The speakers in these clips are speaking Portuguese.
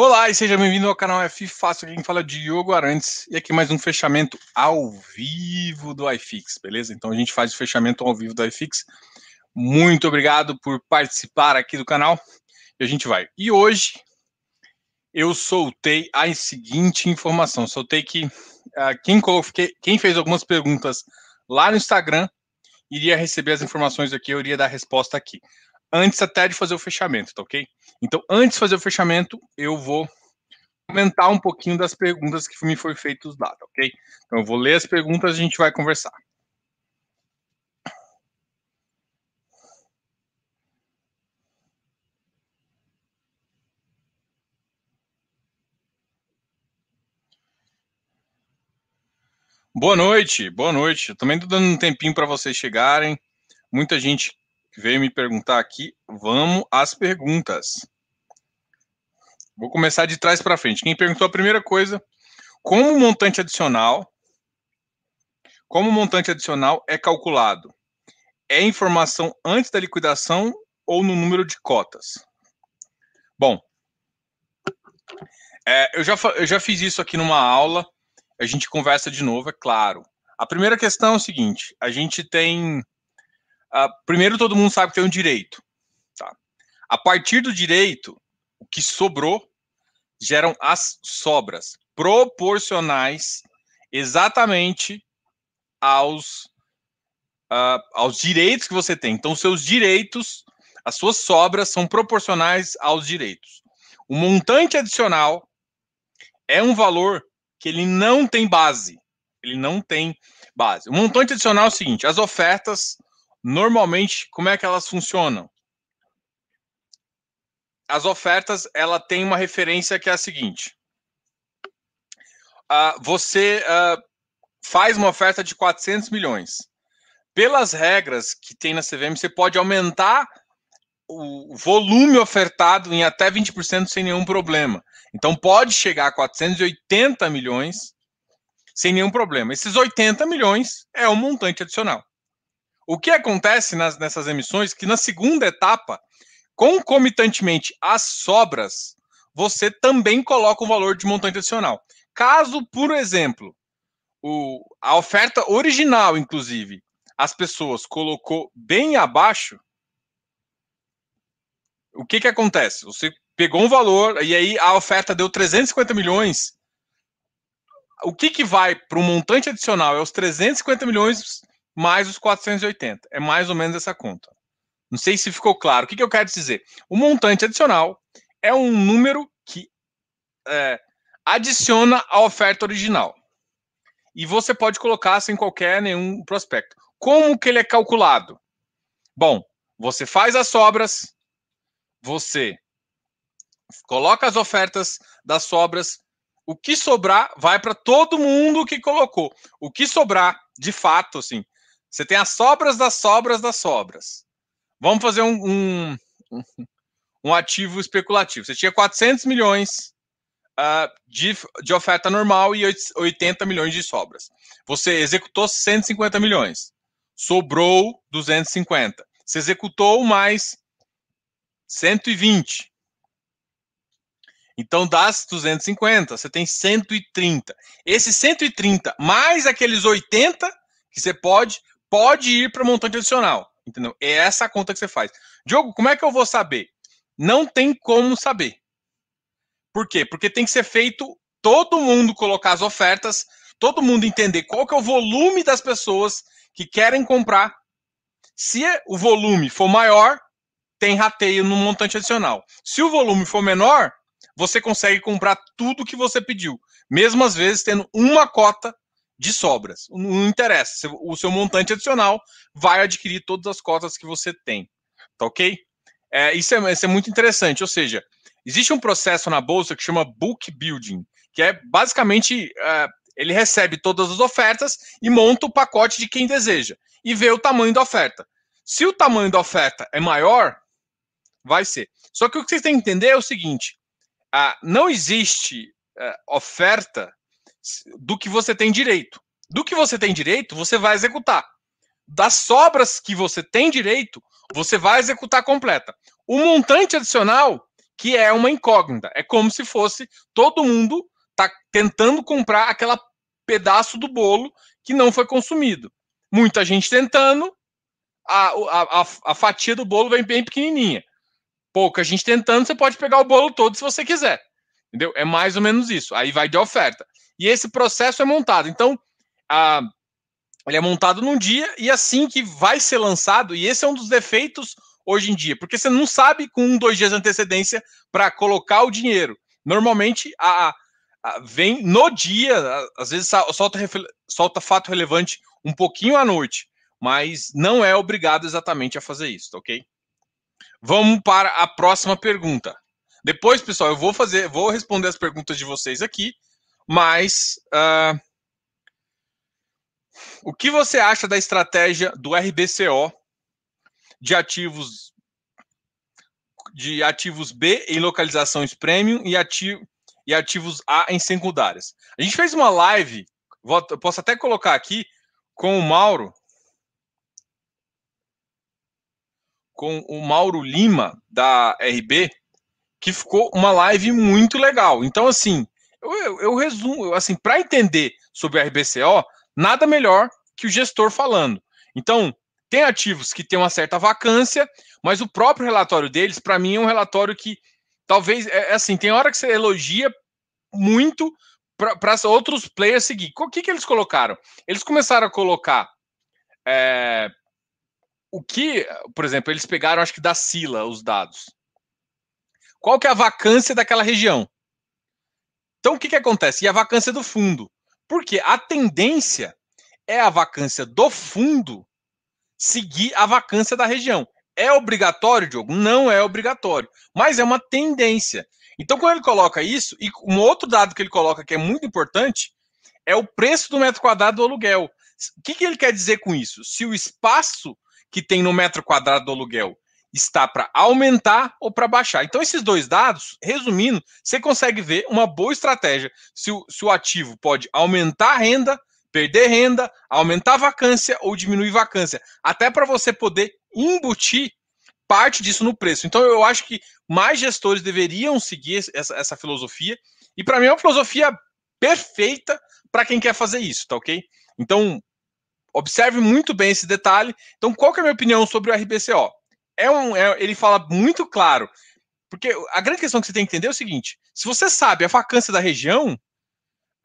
Olá e seja bem-vindo ao canal F Fácil. Quem fala é Diogo Arantes e aqui mais um fechamento ao vivo do iFix, beleza? Então a gente faz o fechamento ao vivo do iFix. Muito obrigado por participar aqui do canal e a gente vai. E hoje eu soltei a seguinte informação: soltei que uh, quem, quem fez algumas perguntas lá no Instagram iria receber as informações aqui, eu iria dar a resposta aqui antes até de fazer o fechamento, tá ok? Então, antes de fazer o fechamento, eu vou comentar um pouquinho das perguntas que me foram feitas lá, tá ok? Então, eu vou ler as perguntas e a gente vai conversar. Boa noite, boa noite. Eu também estou dando um tempinho para vocês chegarem. Muita gente veio me perguntar aqui. Vamos às perguntas. Vou começar de trás para frente. Quem perguntou a primeira coisa, como montante adicional, como montante adicional é calculado? É informação antes da liquidação ou no número de cotas? Bom, é, eu, já, eu já fiz isso aqui numa aula, a gente conversa de novo, é claro. A primeira questão é o seguinte: a gente tem Uh, primeiro, todo mundo sabe que tem um direito. Tá? A partir do direito, o que sobrou geram as sobras proporcionais exatamente aos, uh, aos direitos que você tem. Então, seus direitos, as suas sobras são proporcionais aos direitos. O montante adicional é um valor que ele não tem base. Ele não tem base. O montante adicional é o seguinte: as ofertas Normalmente, como é que elas funcionam? As ofertas, ela tem uma referência que é a seguinte. Uh, você uh, faz uma oferta de 400 milhões. Pelas regras que tem na CVM, você pode aumentar o volume ofertado em até 20% sem nenhum problema. Então pode chegar a 480 milhões sem nenhum problema. Esses 80 milhões é o montante adicional. O que acontece nas, nessas emissões que na segunda etapa, concomitantemente às sobras, você também coloca um valor de montante adicional. Caso, por exemplo, o, a oferta original, inclusive, as pessoas colocou bem abaixo, o que, que acontece? Você pegou um valor e aí a oferta deu 350 milhões. O que, que vai para o montante adicional? É os 350 milhões mais os 480. É mais ou menos essa conta. Não sei se ficou claro. O que, que eu quero dizer? O montante adicional é um número que é, adiciona a oferta original. E você pode colocar sem qualquer nenhum prospecto. Como que ele é calculado? Bom, você faz as sobras, você coloca as ofertas das sobras, o que sobrar vai para todo mundo que colocou. O que sobrar, de fato, assim, você tem as sobras das sobras das sobras. Vamos fazer um, um, um ativo especulativo. Você tinha 400 milhões uh, de, de oferta normal e 80 milhões de sobras. Você executou 150 milhões. Sobrou 250. Você executou mais 120. Então, das 250, você tem 130. Esses 130 mais aqueles 80 que você pode, pode ir para montante adicional. Entendeu? É essa a conta que você faz. Diogo, como é que eu vou saber? Não tem como saber. Por quê? Porque tem que ser feito todo mundo colocar as ofertas, todo mundo entender qual que é o volume das pessoas que querem comprar. Se o volume for maior, tem rateio no montante adicional. Se o volume for menor, você consegue comprar tudo que você pediu, mesmo às vezes tendo uma cota de sobras. Não interessa. O seu montante adicional vai adquirir todas as cotas que você tem. Tá ok? É, isso, é, isso é muito interessante. Ou seja, existe um processo na bolsa que chama book building, que é basicamente é, ele recebe todas as ofertas e monta o pacote de quem deseja e vê o tamanho da oferta. Se o tamanho da oferta é maior, vai ser. Só que o que vocês têm que entender é o seguinte: ah, não existe ah, oferta do que você tem direito. Do que você tem direito, você vai executar. Das sobras que você tem direito, você vai executar completa. O montante adicional, que é uma incógnita. É como se fosse todo mundo tá tentando comprar aquela pedaço do bolo que não foi consumido. Muita gente tentando, a, a, a fatia do bolo vem bem pequenininha. Pouca gente tentando, você pode pegar o bolo todo se você quiser. Entendeu? É mais ou menos isso. Aí vai de oferta. E esse processo é montado. Então, a, ele é montado num dia e assim que vai ser lançado, e esse é um dos defeitos hoje em dia, porque você não sabe com um, dois dias de antecedência para colocar o dinheiro. Normalmente a, a, vem no dia, às vezes solta, solta fato relevante um pouquinho à noite, mas não é obrigado exatamente a fazer isso, tá ok? Vamos para a próxima pergunta. Depois, pessoal, eu vou fazer, vou responder as perguntas de vocês aqui, mas uh, o que você acha da estratégia do RBCO de ativos de ativos B em localizações premium e, ativo, e ativos A em secundárias? A gente fez uma live, vou, posso até colocar aqui, com o Mauro, com o Mauro Lima, da RB, que ficou uma live muito legal. Então, assim, eu, eu, eu resumo, assim, para entender sobre a RBCO, nada melhor que o gestor falando. Então, tem ativos que têm uma certa vacância, mas o próprio relatório deles, para mim, é um relatório que talvez, é, é assim, tem hora que você elogia muito para outros players seguir. O que, que eles colocaram? Eles começaram a colocar é, o que, por exemplo, eles pegaram, acho que da Sila, os dados. Qual que é a vacância daquela região? Então, o que, que acontece? E a vacância do fundo. Porque a tendência é a vacância do fundo seguir a vacância da região. É obrigatório, Diogo? Não é obrigatório, mas é uma tendência. Então, quando ele coloca isso, e um outro dado que ele coloca que é muito importante é o preço do metro quadrado do aluguel. O que, que ele quer dizer com isso? Se o espaço que tem no metro quadrado do aluguel está para aumentar ou para baixar. Então, esses dois dados, resumindo, você consegue ver uma boa estratégia se o, se o ativo pode aumentar a renda, perder renda, aumentar a vacância ou diminuir vacância, até para você poder embutir parte disso no preço. Então, eu acho que mais gestores deveriam seguir essa, essa filosofia, e para mim é uma filosofia perfeita para quem quer fazer isso, tá ok? Então, observe muito bem esse detalhe. Então, qual é a minha opinião sobre o RBCO? É um, é, ele fala muito claro. Porque a grande questão que você tem que entender é o seguinte: se você sabe a vacância da região,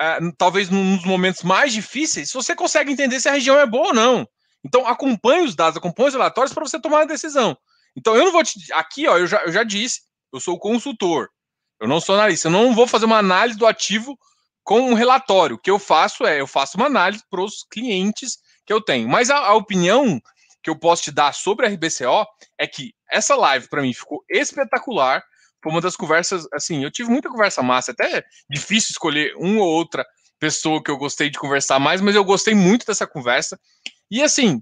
é, talvez nos momentos mais difíceis, você consegue entender se a região é boa ou não. Então, acompanhe os dados, acompanhe os relatórios para você tomar uma decisão. Então, eu não vou te. Aqui, ó, eu já, eu já disse, eu sou consultor, eu não sou analista, eu não vou fazer uma análise do ativo com um relatório. O que eu faço é, eu faço uma análise para os clientes que eu tenho. Mas a, a opinião que eu posso te dar sobre a RBCO é que essa live para mim ficou espetacular. Foi uma das conversas, assim, eu tive muita conversa massa, até difícil escolher uma ou outra pessoa que eu gostei de conversar mais, mas eu gostei muito dessa conversa. E assim,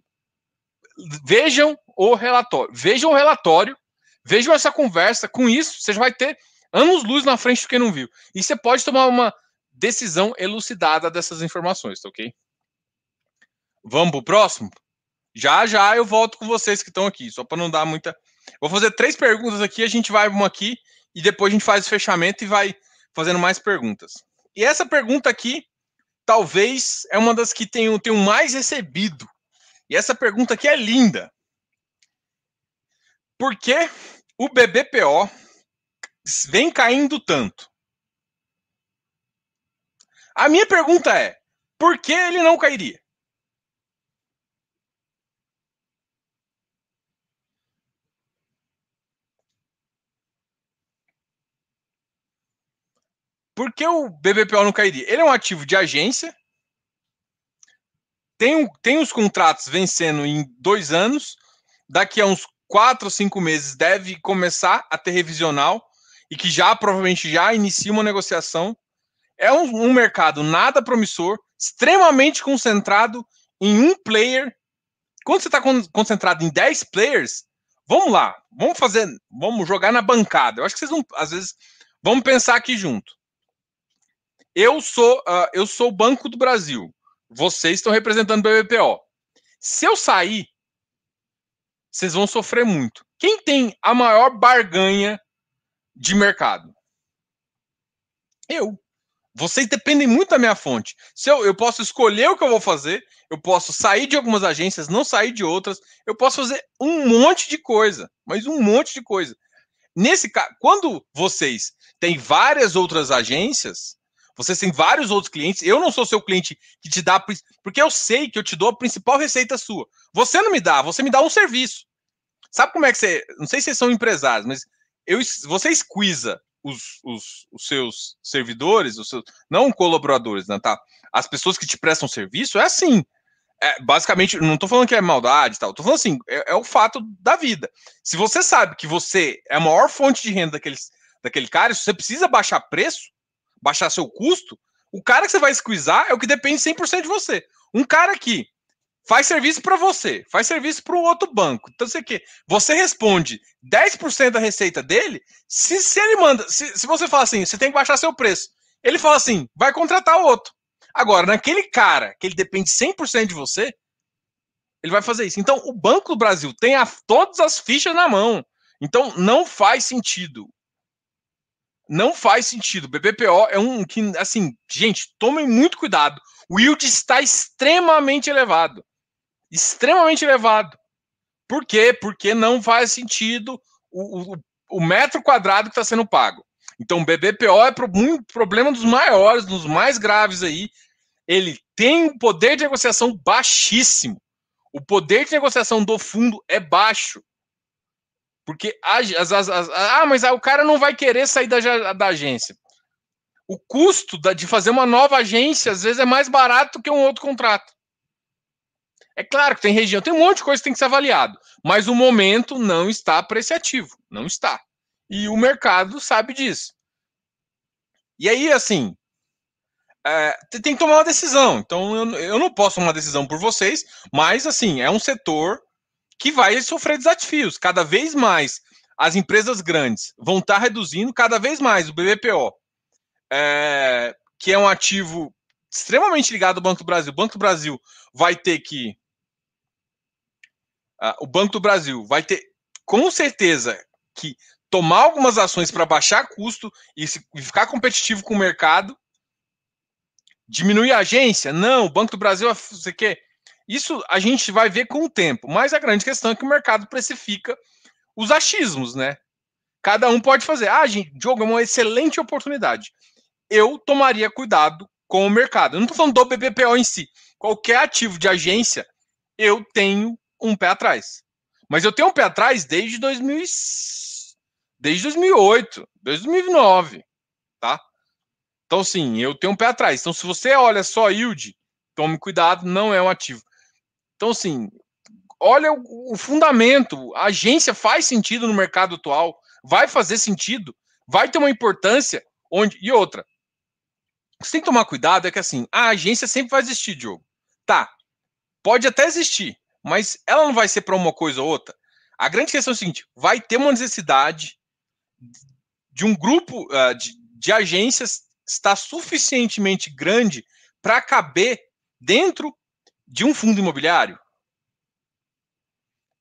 vejam o relatório, vejam o relatório, vejam essa conversa. Com isso, você já vai ter anos luz na frente do que não viu. E você pode tomar uma decisão elucidada dessas informações, tá ok? Vamos pro próximo? Já já eu volto com vocês que estão aqui, só para não dar muita. Vou fazer três perguntas aqui, a gente vai uma aqui e depois a gente faz o fechamento e vai fazendo mais perguntas. E essa pergunta aqui, talvez é uma das que tenho, tenho mais recebido. E essa pergunta aqui é linda. Por que o BBPO vem caindo tanto? A minha pergunta é: por que ele não cairia? Por que o BBPO não cairia? Ele é um ativo de agência, tem, tem os contratos vencendo em dois anos, daqui a uns quatro ou cinco meses deve começar a ter revisional e que já provavelmente já inicia uma negociação. É um, um mercado nada promissor, extremamente concentrado em um player. Quando você está concentrado em 10 players, vamos lá, vamos fazer, vamos jogar na bancada. Eu acho que vocês vão, às vezes, vamos pensar aqui junto. Eu sou, uh, eu sou o Banco do Brasil. Vocês estão representando o BBPO. Se eu sair, vocês vão sofrer muito. Quem tem a maior barganha de mercado? Eu. Vocês dependem muito da minha fonte. Se eu, eu posso escolher o que eu vou fazer, eu posso sair de algumas agências, não sair de outras, eu posso fazer um monte de coisa, mas um monte de coisa. Nesse caso, quando vocês têm várias outras agências, vocês têm vários outros clientes, eu não sou seu cliente que te dá, porque eu sei que eu te dou a principal receita sua. Você não me dá, você me dá um serviço. Sabe como é que você. Não sei se vocês são empresários, mas eu, você squeeza os, os, os, seus servidores, os seus, não colaboradores, né, tá? As pessoas que te prestam serviço, é assim. É, basicamente, não estou falando que é maldade tal, tô falando assim, é, é, o fato da vida. Se você sabe que você é a maior fonte de renda daquele, daquele cara, se você precisa baixar preço, baixar seu custo, o cara que você vai squeezar é o que depende 100% de você. Um cara que faz serviço para você, faz serviço para o outro banco. Então, você que você responde 10% da receita dele, se, se ele manda, se, se você fala assim, você tem que baixar seu preço, ele fala assim, vai contratar outro. Agora, naquele cara que ele depende 100% de você, ele vai fazer isso. Então, o Banco do Brasil tem a, todas as fichas na mão. Então, não faz sentido. Não faz sentido. BBPO é um que, assim, gente, tomem muito cuidado. O yield está extremamente elevado extremamente elevado. Por quê? Porque não faz sentido o, o, o metro quadrado que está sendo pago. Então, o BBPO é um problema dos maiores, dos mais graves aí. Ele tem um poder de negociação baixíssimo. O poder de negociação do fundo é baixo. Porque as, as, as, ah, mas o cara não vai querer sair da, da agência. O custo da, de fazer uma nova agência às vezes é mais barato que um outro contrato. É claro que tem região, tem um monte de coisa que tem que ser avaliado, mas o momento não está apreciativo, não está. E o mercado sabe disso. E aí, assim, é, tem que tomar uma decisão. Então, eu, eu não posso tomar uma decisão por vocês, mas, assim, é um setor que vai sofrer desafios. Cada vez mais as empresas grandes vão estar reduzindo, cada vez mais o BBPO, é, que é um ativo extremamente ligado ao Banco do Brasil. O Banco do Brasil vai ter que uh, o Banco do Brasil vai ter, com certeza, que tomar algumas ações para baixar custo e, se, e ficar competitivo com o mercado. Diminuir a agência? Não, o Banco do Brasil, você quer? Isso a gente vai ver com o tempo. Mas a grande questão é que o mercado precifica os achismos, né? Cada um pode fazer. Ah, gente, Diogo, é uma excelente oportunidade. Eu tomaria cuidado com o mercado. Eu não estou falando do BBPO em si. Qualquer ativo de agência, eu tenho um pé atrás. Mas eu tenho um pé atrás desde 2000, desde 2008, 2009, tá? Então, sim, eu tenho um pé atrás. Então, se você olha só yield, tome cuidado, não é um ativo. Então, assim, olha o, o fundamento. A agência faz sentido no mercado atual, vai fazer sentido, vai ter uma importância onde. E outra, você tem que tomar cuidado, é que assim, a agência sempre vai existir, Diogo. Tá, pode até existir, mas ela não vai ser para uma coisa ou outra. A grande questão é o seguinte: vai ter uma necessidade de um grupo uh, de, de agências estar suficientemente grande para caber dentro de um fundo imobiliário?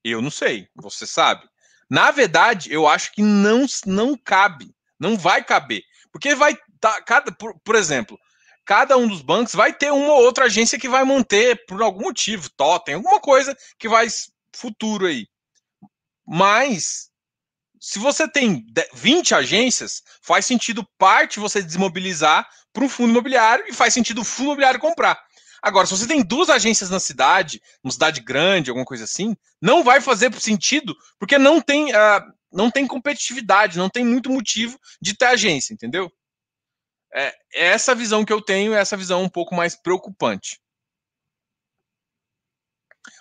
Eu não sei, você sabe. Na verdade, eu acho que não, não cabe, não vai caber. Porque vai tá, cada, por, por exemplo, cada um dos bancos vai ter uma ou outra agência que vai manter por algum motivo, totem, alguma coisa que vai futuro aí. Mas se você tem 20 agências, faz sentido parte você desmobilizar para um fundo imobiliário e faz sentido o fundo imobiliário comprar. Agora, se você tem duas agências na cidade, uma cidade grande, alguma coisa assim, não vai fazer sentido, porque não tem, uh, não tem competitividade, não tem muito motivo de ter agência, entendeu? É, é essa visão que eu tenho, essa visão um pouco mais preocupante.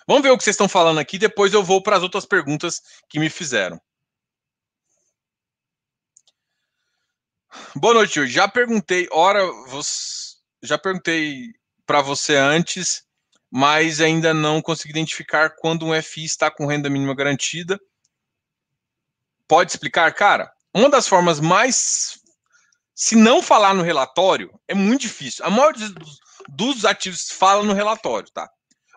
Vamos ver o que vocês estão falando aqui, depois eu vou para as outras perguntas que me fizeram. Boa noite, Já perguntei, ora, já perguntei para você antes, mas ainda não consegui identificar quando um FI está com renda mínima garantida. Pode explicar, cara? Uma das formas mais se não falar no relatório, é muito difícil. A maioria dos, dos ativos fala no relatório, tá?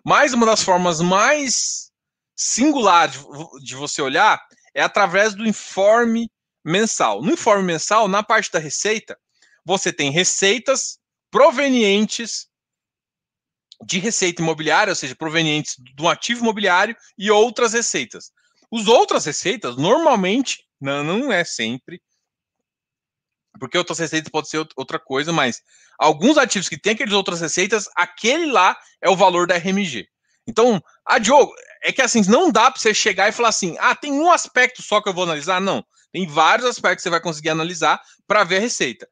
Mas uma das formas mais singulares de você olhar é através do informe mensal. No informe mensal, na parte da receita, você tem receitas provenientes de receita imobiliária, ou seja, provenientes do ativo imobiliário e outras receitas. Os outras receitas, normalmente, não, não é sempre, porque outras receitas pode ser outra coisa, mas alguns ativos que têm aquelas outras receitas, aquele lá é o valor da RMG. Então, a Diogo, é que assim, não dá para você chegar e falar assim, ah, tem um aspecto só que eu vou analisar. Não, tem vários aspectos que você vai conseguir analisar para ver a receita.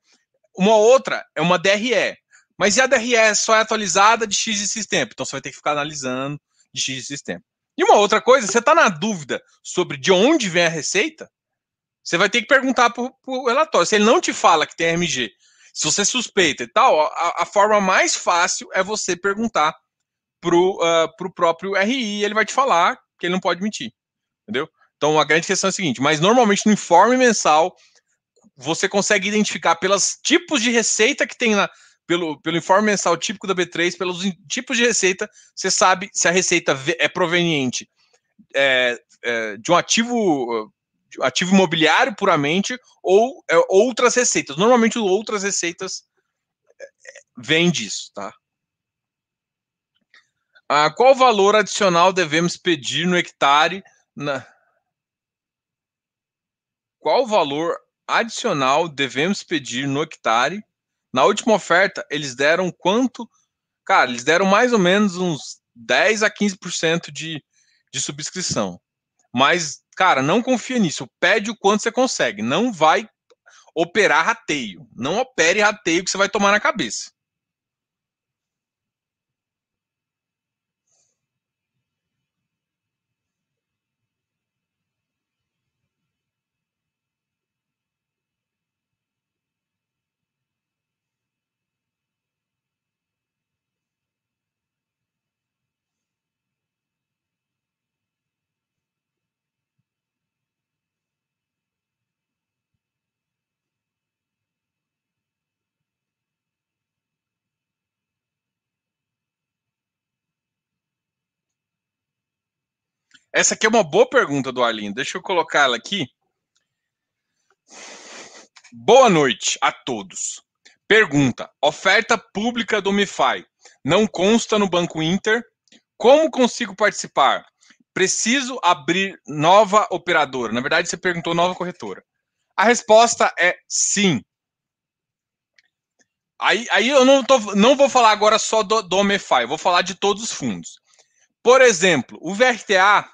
Uma outra é uma DRE. Mas e a DRE só é atualizada de X e X tempo? Então você vai ter que ficar analisando de X e X tempo. E uma outra coisa, você está na dúvida sobre de onde vem a receita? Você vai ter que perguntar para o relatório. Se ele não te fala que tem RMG, se você suspeita e tal, a, a forma mais fácil é você perguntar para o uh, próprio RI, ele vai te falar que ele não pode mentir. Entendeu? Então a grande questão é a seguinte: mas normalmente no informe mensal você consegue identificar pelos tipos de receita que tem na, pelo, pelo informe mensal típico da B3, pelos tipos de receita, você sabe se a receita é proveniente é, é, de um ativo ativo imobiliário puramente ou é, outras receitas. Normalmente outras receitas é, vêm disso, tá? Ah, qual valor adicional devemos pedir no hectare? Na... Qual valor adicional devemos pedir no hectare? Na última oferta, eles deram quanto? Cara, eles deram mais ou menos uns 10 a 15% de, de subscrição. Mas, cara, não confia nisso. Pede o quanto você consegue. Não vai operar rateio. Não opere rateio que você vai tomar na cabeça. Essa aqui é uma boa pergunta do Arlindo. Deixa eu colocar ela aqui. Boa noite a todos. Pergunta: oferta pública do MiFi não consta no Banco Inter? Como consigo participar? Preciso abrir nova operadora. Na verdade, você perguntou nova corretora. A resposta é sim. Aí, aí eu não, tô, não vou falar agora só do, do MFI, vou falar de todos os fundos. Por exemplo, o VRTA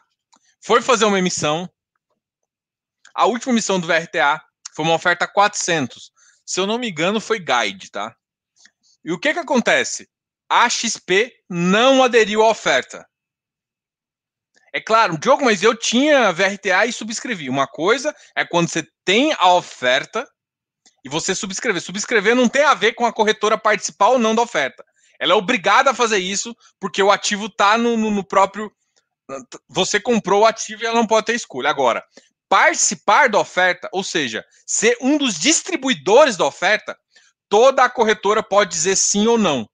foi fazer uma emissão. A última emissão do VRTA foi uma oferta 400. Se eu não me engano, foi guide, tá? E o que que acontece? A XP não aderiu à oferta. É claro, Diogo, mas eu tinha VRTA e subscrevi. Uma coisa é quando você tem a oferta e você subscrever. Subscrever não tem a ver com a corretora participar ou não da oferta. Ela é obrigada a fazer isso porque o ativo está no, no, no, próprio você comprou o ativo e ela não pode ter escolha. Agora, participar da oferta, ou seja, ser um dos distribuidores da oferta, toda a corretora pode dizer sim ou não.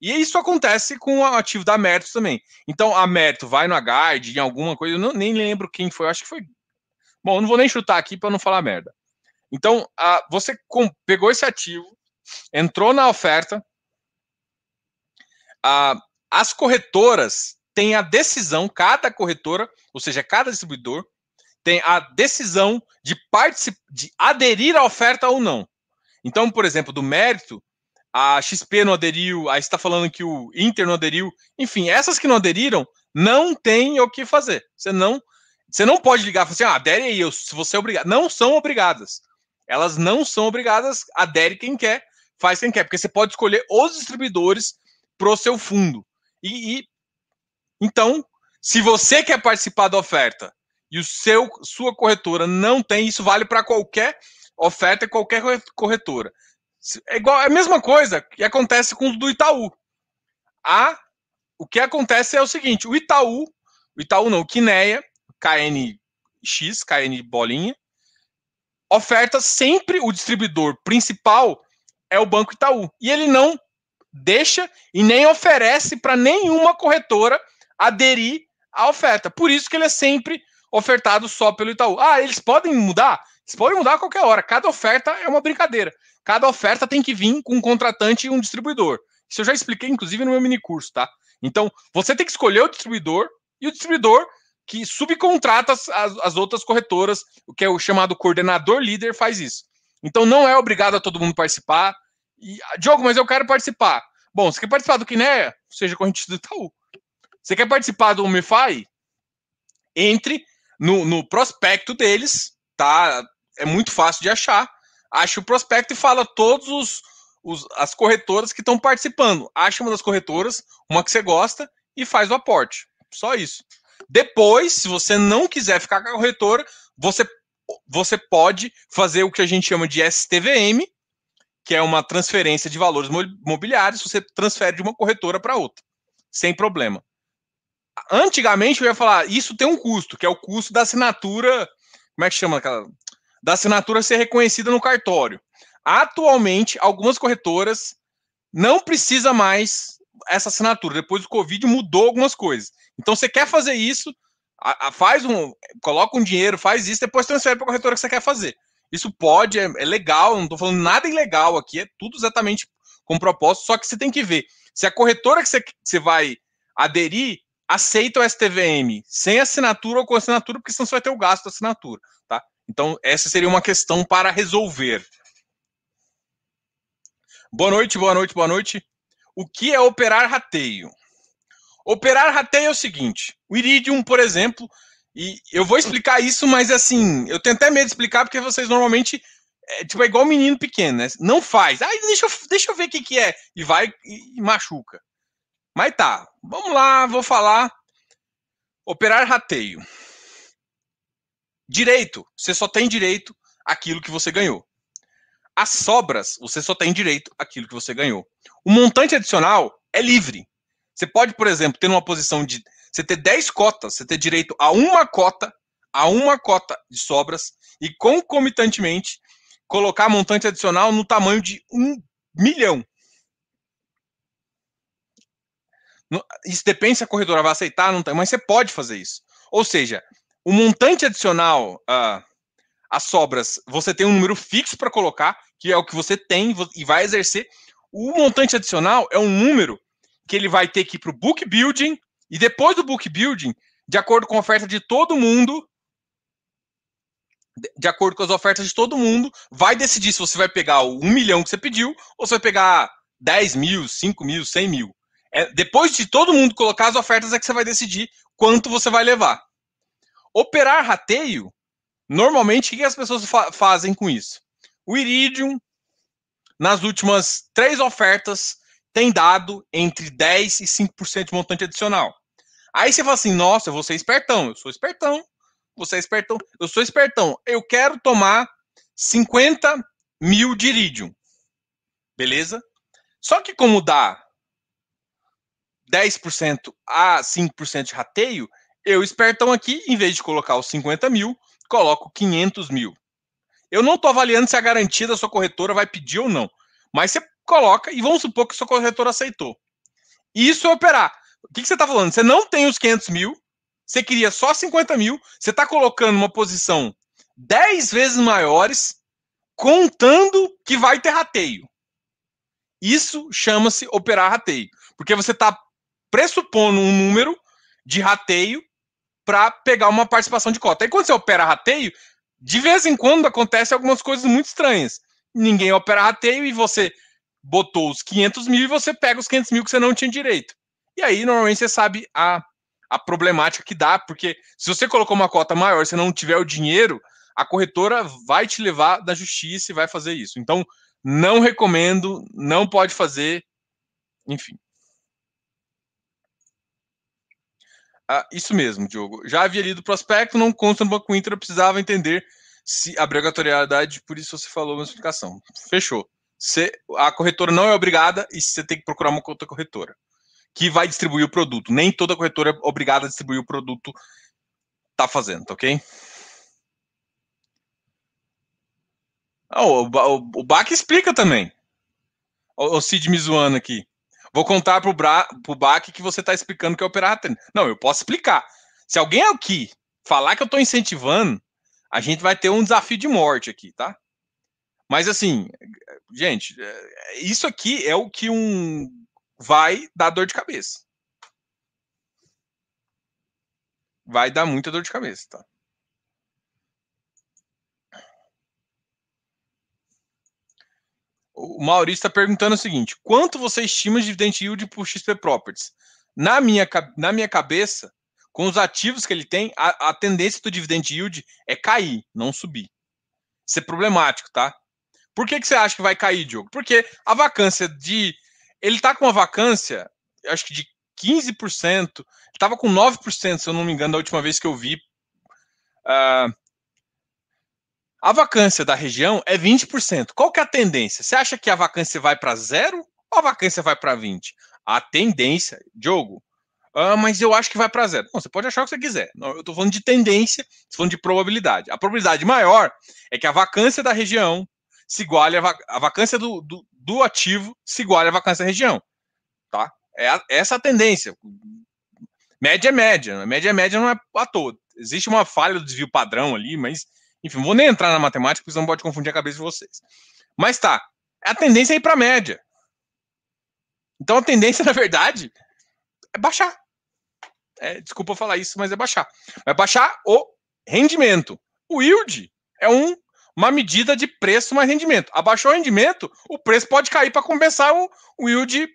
E isso acontece com o ativo da Mérito também. Então, a Mérito vai no Guide, em alguma coisa, eu não, nem lembro quem foi, acho que foi. Bom, não vou nem chutar aqui para não falar merda. Então, a, você com, pegou esse ativo, entrou na oferta, a, as corretoras tem a decisão, cada corretora, ou seja, cada distribuidor, tem a decisão de, de aderir à oferta ou não. Então, por exemplo, do mérito, a XP não aderiu, aí está falando que o Inter não aderiu. Enfim, essas que não aderiram não tem o que fazer. Você não, você não pode ligar e falar assim, ah, adere aí, se você é obrigado. Não são obrigadas. Elas não são obrigadas, adere quem quer, faz quem quer, porque você pode escolher os distribuidores para o seu fundo. E, e então, se você quer participar da oferta e o seu sua corretora não tem, isso vale para qualquer oferta e qualquer corretora. É igual é a mesma coisa que acontece com o do Itaú. A, o que acontece é o seguinte: o Itaú, o Itaú não, o Quineia, KNX, KN bolinha, oferta sempre o distribuidor principal é o Banco Itaú. E ele não deixa e nem oferece para nenhuma corretora aderir à oferta. Por isso que ele é sempre ofertado só pelo Itaú. Ah, eles podem mudar? Você pode mudar a qualquer hora. Cada oferta é uma brincadeira. Cada oferta tem que vir com um contratante e um distribuidor. Isso eu já expliquei, inclusive, no meu mini curso, tá? Então, você tem que escolher o distribuidor e o distribuidor que subcontrata as, as outras corretoras, o que é o chamado coordenador líder, faz isso. Então, não é obrigado a todo mundo participar. E, Diogo, mas eu quero participar. Bom, você quer participar do Kiné? Seja corrente do Itaú. Você quer participar do MiFi? Entre no, no prospecto deles, tá? É muito fácil de achar. Ache o prospecto e fala todos os, os as corretoras que estão participando. Acha uma das corretoras, uma que você gosta e faz o aporte. Só isso. Depois, se você não quiser ficar com a corretora, você, você pode fazer o que a gente chama de STVM, que é uma transferência de valores mobiliários, você transfere de uma corretora para outra, sem problema. Antigamente eu ia falar, isso tem um custo, que é o custo da assinatura, como é que chama aquela? Da assinatura ser reconhecida no cartório. Atualmente, algumas corretoras não precisa mais essa assinatura. Depois do Covid mudou algumas coisas. Então você quer fazer isso, a, a, faz um, coloca um dinheiro, faz isso, depois transfere para a corretora que você quer fazer. Isso pode, é, é legal, não estou falando nada ilegal aqui, é tudo exatamente com propósito, só que você tem que ver se a corretora que você, que você vai aderir aceita o STVM sem assinatura ou com assinatura, porque senão você vai ter o gasto da assinatura, tá? Então, essa seria uma questão para resolver. Boa noite, boa noite, boa noite. O que é operar rateio? Operar rateio é o seguinte: o Iridium, por exemplo, e eu vou explicar isso, mas assim, eu tenho até medo de explicar, porque vocês normalmente. É, tipo, é igual menino pequeno, né? Não faz. Ai, deixa eu, deixa eu ver o que, que é. E vai e, e machuca. Mas tá, vamos lá, vou falar. Operar rateio. Direito, você só tem direito àquilo que você ganhou. As sobras, você só tem direito àquilo que você ganhou. O montante adicional é livre. Você pode, por exemplo, ter uma posição de você ter 10 cotas, você ter direito a uma cota, a uma cota de sobras e concomitantemente colocar montante adicional no tamanho de um milhão. Isso depende se a corretora vai aceitar, não tem, mas você pode fazer isso. Ou seja, o montante adicional, uh, as sobras, você tem um número fixo para colocar, que é o que você tem e vai exercer. O montante adicional é um número que ele vai ter que ir para o book building e depois do book building, de acordo com a oferta de todo mundo, de acordo com as ofertas de todo mundo, vai decidir se você vai pegar o 1 milhão que você pediu ou se vai pegar 10 mil, 5 mil, 100 mil. É, depois de todo mundo colocar as ofertas, é que você vai decidir quanto você vai levar. Operar rateio, normalmente, o que as pessoas fa fazem com isso? O Iridium, nas últimas três ofertas, tem dado entre 10% e 5% de montante adicional. Aí você fala assim, nossa, eu vou ser espertão, eu sou espertão, você é espertão, eu sou espertão, eu quero tomar 50 mil de iridium. Beleza? Só que como dá 10% a 5% de rateio, eu espertão aqui, em vez de colocar os 50 mil, coloco 500 mil. Eu não estou avaliando se a garantia da sua corretora vai pedir ou não, mas você coloca e vamos supor que sua corretora aceitou. Isso é operar. O que, que você está falando? Você não tem os 500 mil, você queria só 50 mil, você está colocando uma posição 10 vezes maiores, contando que vai ter rateio. Isso chama-se operar rateio, porque você está pressupondo um número de rateio para pegar uma participação de cota. E quando você opera rateio, de vez em quando acontece algumas coisas muito estranhas. Ninguém opera rateio e você botou os 500 mil e você pega os 500 mil que você não tinha direito. E aí, normalmente, você sabe a, a problemática que dá, porque se você colocou uma cota maior, se não tiver o dinheiro, a corretora vai te levar da justiça e vai fazer isso. Então, não recomendo, não pode fazer, enfim. Ah, isso mesmo, Diogo. Já havia lido o prospecto, não consta no Banco Inter, eu precisava entender se a obrigatoriedade, por isso você falou uma explicação. Fechou. Você, a corretora não é obrigada e você tem que procurar uma outra corretora que vai distribuir o produto. Nem toda corretora é obrigada a distribuir o produto tá fazendo, tá ok? Oh, o, o, o Bach explica também. O, o Cid me zoando aqui. Vou contar pro, Bra, pro Bach que você tá explicando que é operar Não, eu posso explicar. Se alguém aqui falar que eu tô incentivando, a gente vai ter um desafio de morte aqui, tá? Mas assim, gente, é, isso aqui é o que um vai dar dor de cabeça. Vai dar muita dor de cabeça, tá? O Maurício está perguntando o seguinte: quanto você estima de dividend yield por XP Properties? Na minha, na minha cabeça, com os ativos que ele tem, a, a tendência do dividend yield é cair, não subir. Isso é problemático, tá? Por que, que você acha que vai cair, Diogo? Porque a vacância de. Ele está com uma vacância, acho que de 15%, estava com 9%, se eu não me engano, da última vez que eu vi. Uh, a vacância da região é 20%. Qual que é a tendência? Você acha que a vacância vai para zero ou a vacância vai para 20? A tendência, Diogo, ah, mas eu acho que vai para zero. Bom, você pode achar o que você quiser. Eu estou falando de tendência, estou falando de probabilidade. A probabilidade maior é que a vacância da região se iguale a, vac a vacância do, do, do, ativo se iguale à vacância da região. Tá? É a, essa a tendência. Média é média. Média é média não é a todo. Existe uma falha do desvio padrão ali, mas enfim, vou nem entrar na matemática, porque não pode confundir a cabeça de vocês. Mas tá, a tendência é ir para a média. Então a tendência, na verdade, é baixar. É, desculpa falar isso, mas é baixar. Vai baixar o rendimento. O yield é um, uma medida de preço mais rendimento. Abaixou o rendimento, o preço pode cair para compensar o, o yield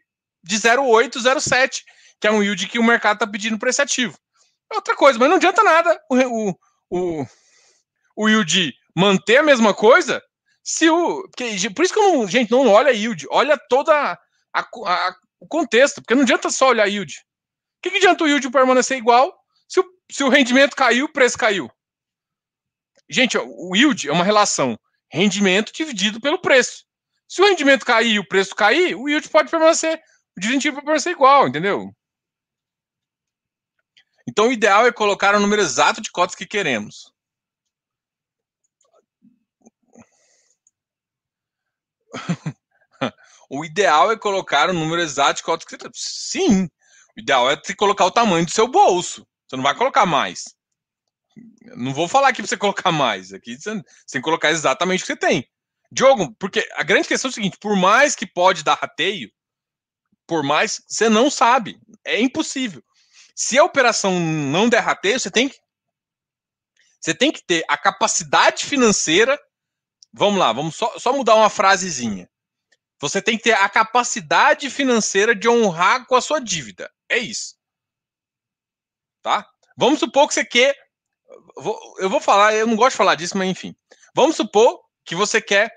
de 0,8, 0,7, que é um yield que o mercado está pedindo para esse ativo. É outra coisa, mas não adianta nada o, o, o o yield manter a mesma coisa, se o. Porque, por isso que eu não, gente, não olha yield, olha toda a, a, o contexto, porque não adianta só olhar yield. O que, que adianta o yield permanecer igual se o, se o rendimento caiu, o preço caiu? Gente, o yield é uma relação rendimento dividido pelo preço. Se o rendimento cair e o preço cair, o yield pode permanecer, o dividend pode permanecer igual, entendeu? Então o ideal é colocar o número exato de cotas que queremos. o ideal é colocar o número exato de cotas que você Sim. O ideal é você colocar o tamanho do seu bolso. Você não vai colocar mais. Não vou falar aqui para você colocar mais. Aqui você tem que colocar exatamente o que você tem. Diogo, porque a grande questão é o seguinte: por mais que pode dar rateio, por mais você não sabe. É impossível. Se a operação não der rateio, você tem que. Você tem que ter a capacidade financeira Vamos lá, vamos só, só mudar uma frasezinha. Você tem que ter a capacidade financeira de honrar com a sua dívida. É isso. Tá? Vamos supor que você quer. Eu vou falar, eu não gosto de falar disso, mas enfim. Vamos supor que você quer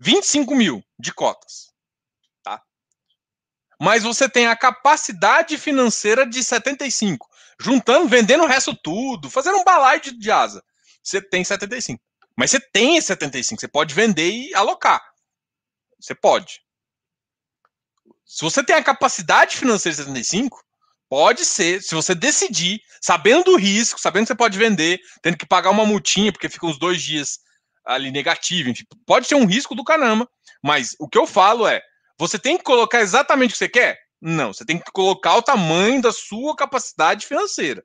25 mil de cotas. Tá? Mas você tem a capacidade financeira de 75. Juntando, vendendo o resto tudo, fazendo um balaio de, de asa. Você tem 75. Mas você tem esse 75, você pode vender e alocar. Você pode. Se você tem a capacidade financeira de 75, pode ser, se você decidir, sabendo do risco, sabendo que você pode vender, tendo que pagar uma multinha, porque fica uns dois dias ali negativo, enfim, pode ser um risco do caramba. Mas o que eu falo é, você tem que colocar exatamente o que você quer? Não, você tem que colocar o tamanho da sua capacidade financeira.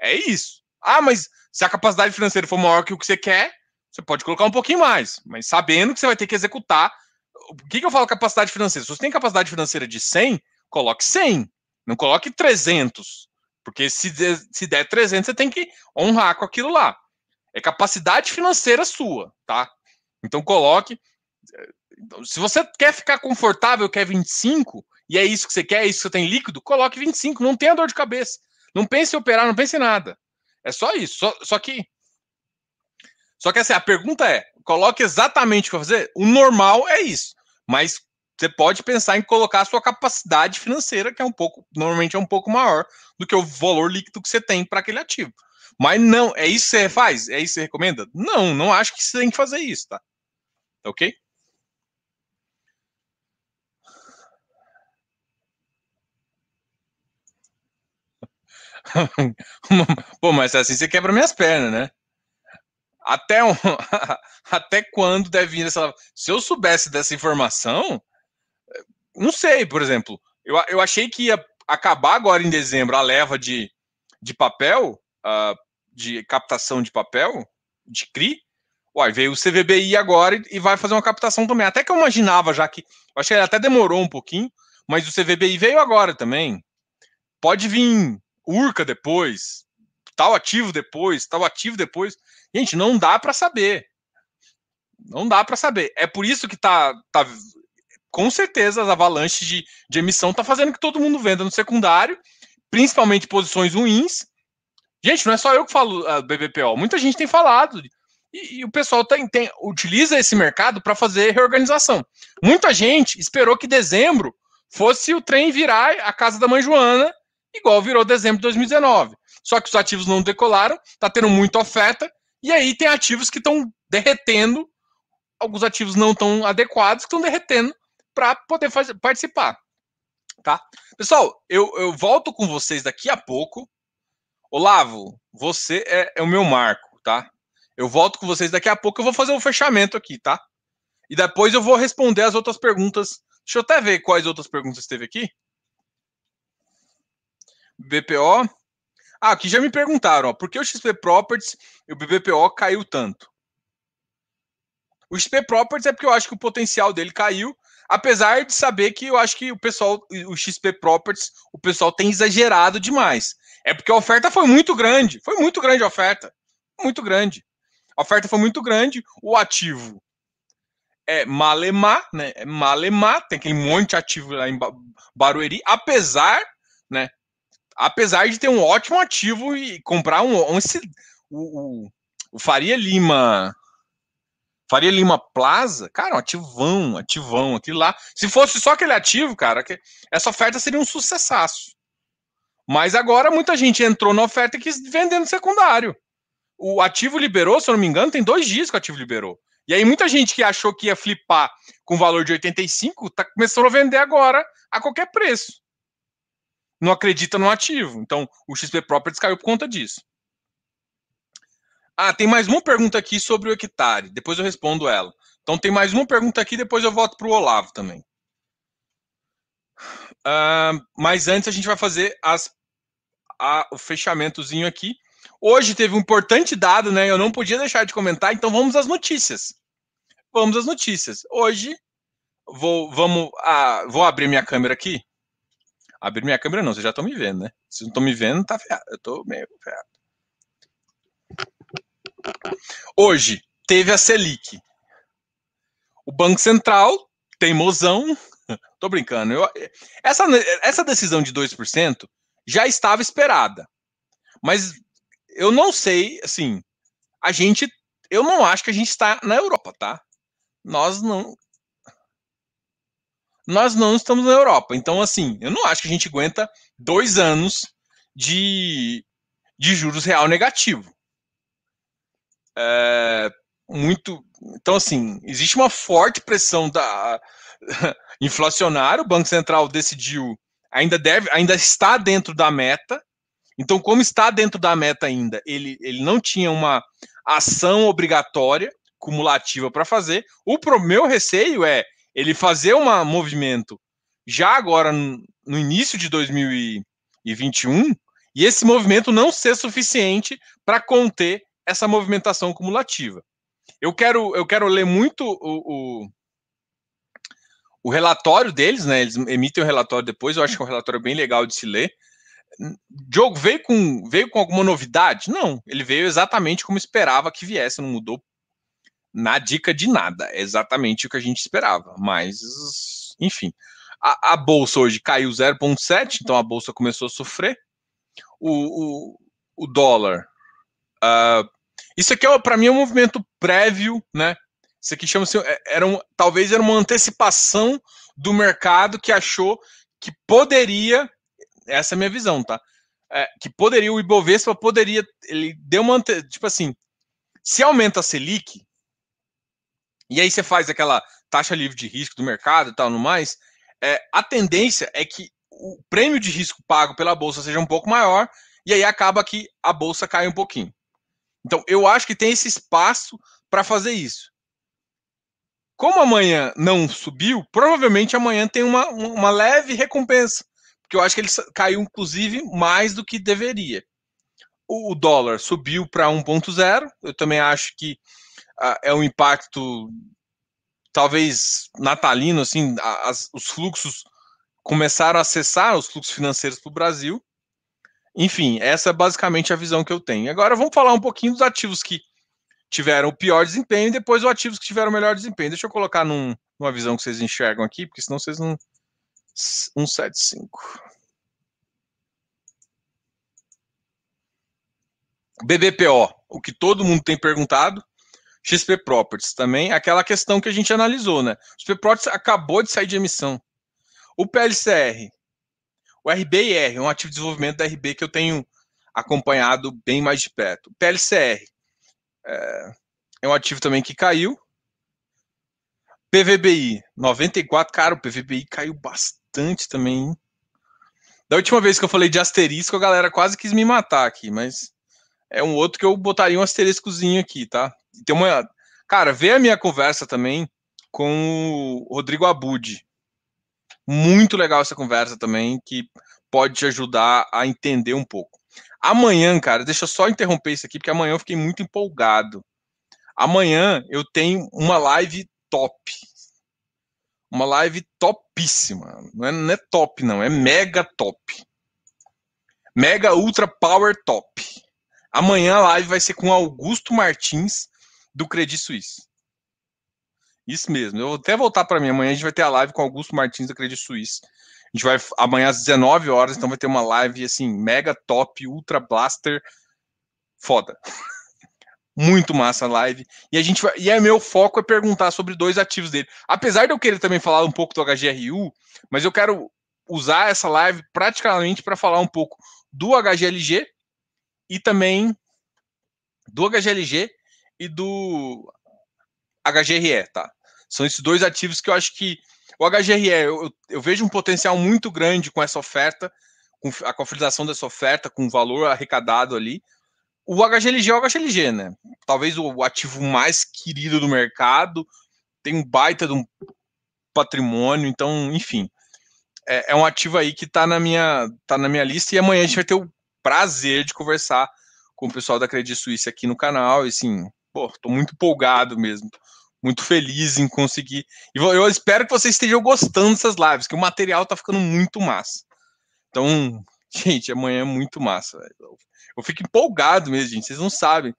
É isso. Ah, mas se a capacidade financeira for maior que o que você quer, você pode colocar um pouquinho mais, mas sabendo que você vai ter que executar. O que, que eu falo capacidade financeira? Se você tem capacidade financeira de 100, coloque 100. Não coloque 300. Porque se, der, se der 300, você tem que honrar com aquilo lá. É capacidade financeira sua, tá? Então coloque. Então, se você quer ficar confortável, quer 25, e é isso que você quer, é isso que você tem líquido, coloque 25. Não tenha dor de cabeça. Não pense em operar, não pense em nada. É só isso. Só, só que só que assim, a pergunta é: coloque exatamente o que fazer? O normal é isso. Mas você pode pensar em colocar a sua capacidade financeira, que é um pouco, normalmente é um pouco maior do que o valor líquido que você tem para aquele ativo. Mas não, é isso que você faz? É isso que você recomenda? Não, não acho que você tem que fazer isso, tá? tá ok? Pô, mas assim você quebra minhas pernas, né? Até, um, até quando deve vir essa. Se eu soubesse dessa informação, não sei, por exemplo, eu, eu achei que ia acabar agora em dezembro a leva de, de papel, uh, de captação de papel, de CRI. Uai, veio o CVBI agora e vai fazer uma captação também. Até que eu imaginava já que. Eu achei que até demorou um pouquinho, mas o CVBI veio agora também. Pode vir Urca depois, tal ativo depois, tal ativo depois. Gente, não dá para saber. Não dá para saber. É por isso que tá, tá com certeza as avalanches de, de emissão tá fazendo que todo mundo venda no secundário, principalmente posições ruins. Gente, não é só eu que falo uh, ah, BBPO, muita gente tem falado. E, e o pessoal tem, tem, utiliza esse mercado para fazer reorganização. Muita gente esperou que dezembro fosse o trem virar a casa da mãe Joana, igual virou dezembro de 2019. Só que os ativos não decolaram, tá tendo muita oferta, e aí tem ativos que estão derretendo, alguns ativos não tão adequados que estão derretendo para poder fazer, participar. Tá? Pessoal, eu, eu volto com vocês daqui a pouco. Olavo, você é, é o meu marco, tá? Eu volto com vocês daqui a pouco. Eu vou fazer um fechamento aqui, tá? E depois eu vou responder as outras perguntas. Deixa eu até ver quais outras perguntas teve aqui. BPO. Ah, aqui já me perguntaram, ó, por que o XP Properties e o BBPO caiu tanto? O XP Properties é porque eu acho que o potencial dele caiu, apesar de saber que eu acho que o pessoal, o XP Properties, o pessoal tem exagerado demais. É porque a oferta foi muito grande, foi muito grande a oferta, muito grande. A oferta foi muito grande, o ativo é malemar, né? É malemar, tem aquele monte de ativo lá em Barueri, apesar, né? Apesar de ter um ótimo ativo e comprar um, um o, o, o, Faria Lima Faria Lima Plaza, cara, um ativão, ativão, aquilo lá. Se fosse só aquele ativo, cara, que essa oferta seria um sucessaço. Mas agora muita gente entrou na oferta e quis vender no secundário. O ativo liberou, se eu não me engano, tem dois dias que o ativo liberou. E aí muita gente que achou que ia flipar com valor de 85, tá começando a vender agora a qualquer preço não acredita no ativo. Então, o XP Properties caiu por conta disso. Ah, tem mais uma pergunta aqui sobre o hectare. Depois eu respondo ela. Então, tem mais uma pergunta aqui, depois eu volto para o Olavo também. Uh, mas antes a gente vai fazer as, a, o fechamentozinho aqui. Hoje teve um importante dado, né? Eu não podia deixar de comentar, então vamos às notícias. Vamos às notícias. Hoje vou, vamos, ah, vou abrir minha câmera aqui Abrir minha câmera não, vocês já estão me vendo, né? Se não estão me vendo, tá ferrado. Eu tô meio ferrado. Hoje, teve a Selic. O Banco Central, teimosão, tô brincando. Eu, essa, essa decisão de 2% já estava esperada. Mas eu não sei, assim, a gente, eu não acho que a gente está na Europa, tá? Nós não, nós não estamos na Europa. Então, assim, eu não acho que a gente aguenta dois anos de, de juros real negativo. É, muito. Então, assim, existe uma forte pressão da inflacionária. O Banco Central decidiu, ainda deve, ainda está dentro da meta. Então, como está dentro da meta ainda, ele, ele não tinha uma ação obrigatória cumulativa para fazer. O pro, meu receio é ele fazer um movimento já agora no início de 2021 e esse movimento não ser suficiente para conter essa movimentação cumulativa. Eu quero, eu quero ler muito o, o, o relatório deles, né? Eles emitem o relatório depois, eu acho que é um relatório bem legal de se ler. Diogo veio com, veio com alguma novidade? Não, ele veio exatamente como esperava que viesse, não mudou na dica de nada. É exatamente o que a gente esperava. Mas, enfim. A, a bolsa hoje caiu 0,7, então a bolsa começou a sofrer. O, o, o dólar. Uh, isso aqui, é, para mim, é um movimento prévio, né? Isso aqui chama-se. É, era um, talvez era uma antecipação do mercado que achou que poderia. Essa é a minha visão, tá? É, que poderia, o Ibovespa poderia. Ele deu uma. Tipo assim, se aumenta a Selic, e aí você faz aquela taxa livre de risco do mercado e tal, no mais, é, a tendência é que o prêmio de risco pago pela bolsa seja um pouco maior e aí acaba que a bolsa cai um pouquinho. Então, eu acho que tem esse espaço para fazer isso. Como amanhã não subiu, provavelmente amanhã tem uma, uma leve recompensa, porque eu acho que ele caiu, inclusive, mais do que deveria. o dólar subiu para 1,0. Eu também acho que é um impacto talvez natalino, assim, as, os fluxos começaram a acessar os fluxos financeiros para o Brasil. Enfim, essa é basicamente a visão que eu tenho. Agora vamos falar um pouquinho dos ativos que tiveram o pior desempenho e depois os ativos que tiveram o melhor desempenho. Deixa eu colocar num, numa visão que vocês enxergam aqui, porque senão vocês não. 175. BBPO, o que todo mundo tem perguntado. XP Properties também, aquela questão que a gente analisou, né? O XP Properties acabou de sair de emissão. O PLCR, o RBIR, um ativo de desenvolvimento da RB que eu tenho acompanhado bem mais de perto. O PLCR é, é um ativo também que caiu. PVBI, 94, cara, o PVBI caiu bastante também. Hein? Da última vez que eu falei de asterisco, a galera quase quis me matar aqui, mas é um outro que eu botaria um asteriscozinho aqui, tá? Tem uma. Cara, vê a minha conversa também com o Rodrigo Abud. Muito legal essa conversa também, que pode te ajudar a entender um pouco. Amanhã, cara, deixa eu só interromper isso aqui, porque amanhã eu fiquei muito empolgado. Amanhã eu tenho uma live top. Uma live topíssima. Não é, não é top, não, é mega top. Mega Ultra Power Top. Amanhã a live vai ser com Augusto Martins, do Credit Suisse. Isso mesmo. Eu vou até voltar para mim. Amanhã a gente vai ter a live com Augusto Martins, do Credit Suisse. A gente vai amanhã às 19 horas, então vai ter uma live assim, mega top, ultra blaster, foda. Muito massa a live. E a gente vai, e é meu foco é perguntar sobre dois ativos dele. Apesar de eu querer também falar um pouco do HGRU, mas eu quero usar essa live praticamente para falar um pouco do HGLG e também do HGLG e do HGRE, tá? São esses dois ativos que eu acho que o HGRE, eu, eu vejo um potencial muito grande com essa oferta, com a configuração dessa oferta, com o valor arrecadado ali. O HGLG é o HGLG, né? Talvez o ativo mais querido do mercado, tem um baita de um patrimônio, então, enfim. É, é um ativo aí que está na, minha, tá na minha lista e amanhã a gente vai ter o prazer de conversar com o pessoal da Credit Suisse aqui no canal. E assim, pô, tô muito empolgado mesmo. Muito feliz em conseguir. E eu espero que vocês estejam gostando dessas lives, que o material tá ficando muito massa. Então, gente, amanhã é muito massa. Eu fico empolgado mesmo, gente. Vocês não sabem.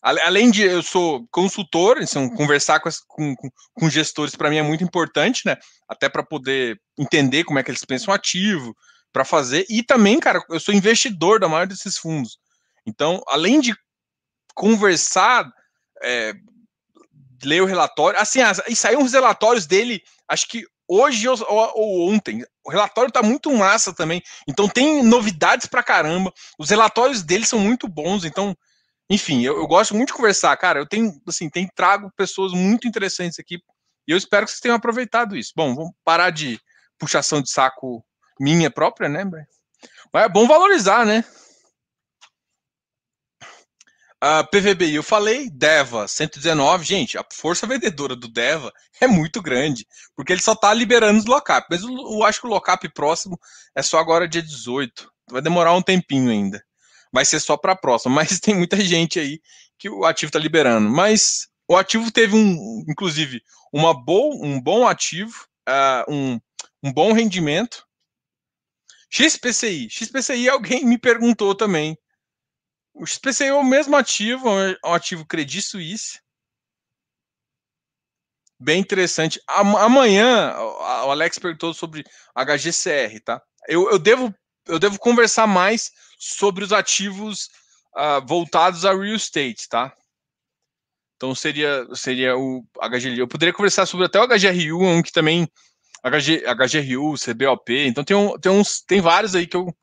Além de eu sou consultor, então, conversar com, com, com gestores para mim é muito importante, né? Até para poder entender como é que eles pensam ativo, para fazer. E também, cara, eu sou investidor da maioria desses fundos. Então, além de conversar, é, ler o relatório, assim, e saíram uns relatórios dele, acho que hoje ou, ou, ontem. O relatório tá muito massa também. Então tem novidades pra caramba. Os relatórios dele são muito bons. Então, enfim, eu, eu gosto muito de conversar, cara. Eu tenho, assim, tem trago pessoas muito interessantes aqui. E eu espero que vocês tenham aproveitado isso. Bom, vamos parar de puxação de saco minha própria, né? Mas é bom valorizar, né? A PVBI, eu falei, Deva 119, gente, a força vendedora do Deva é muito grande, porque ele só está liberando os lockup, mas eu, eu acho que o lockup próximo é só agora dia 18, vai demorar um tempinho ainda, vai ser só para próxima, mas tem muita gente aí que o ativo está liberando, mas o ativo teve um, inclusive, uma boa, um bom ativo, uh, um, um bom rendimento, XPCI. XPCI alguém me perguntou também. O XPCI é o mesmo ativo, é um ativo Credit Suisse. Bem interessante. Amanhã, o Alex perguntou sobre HGCR, tá? Eu, eu, devo, eu devo conversar mais sobre os ativos uh, voltados a real estate, tá? Então seria, seria o HGLG. Eu poderia conversar sobre até o HGRU, um que também HG, HGRU, CBOP, então tem, um, tem, uns, tem vários aí que eu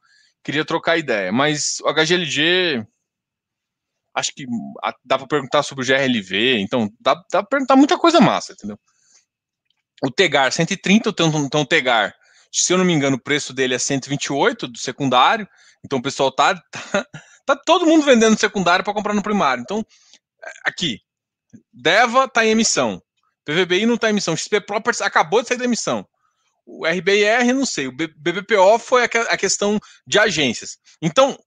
queria trocar ideia, mas o HGLG, acho que dá para perguntar sobre o GRLV, então dá, dá para perguntar muita coisa massa, entendeu? O Tegar, 130, então, o Tegar, se eu não me engano, o preço dele é 128 do secundário, então o pessoal tá, tá, tá todo mundo vendendo secundário para comprar no primário, então aqui, Deva tá em emissão, PVBI não está em emissão. XP Properties acabou de sair da emissão. O RBR, não sei. O BBPO foi a, questão de agências. Então,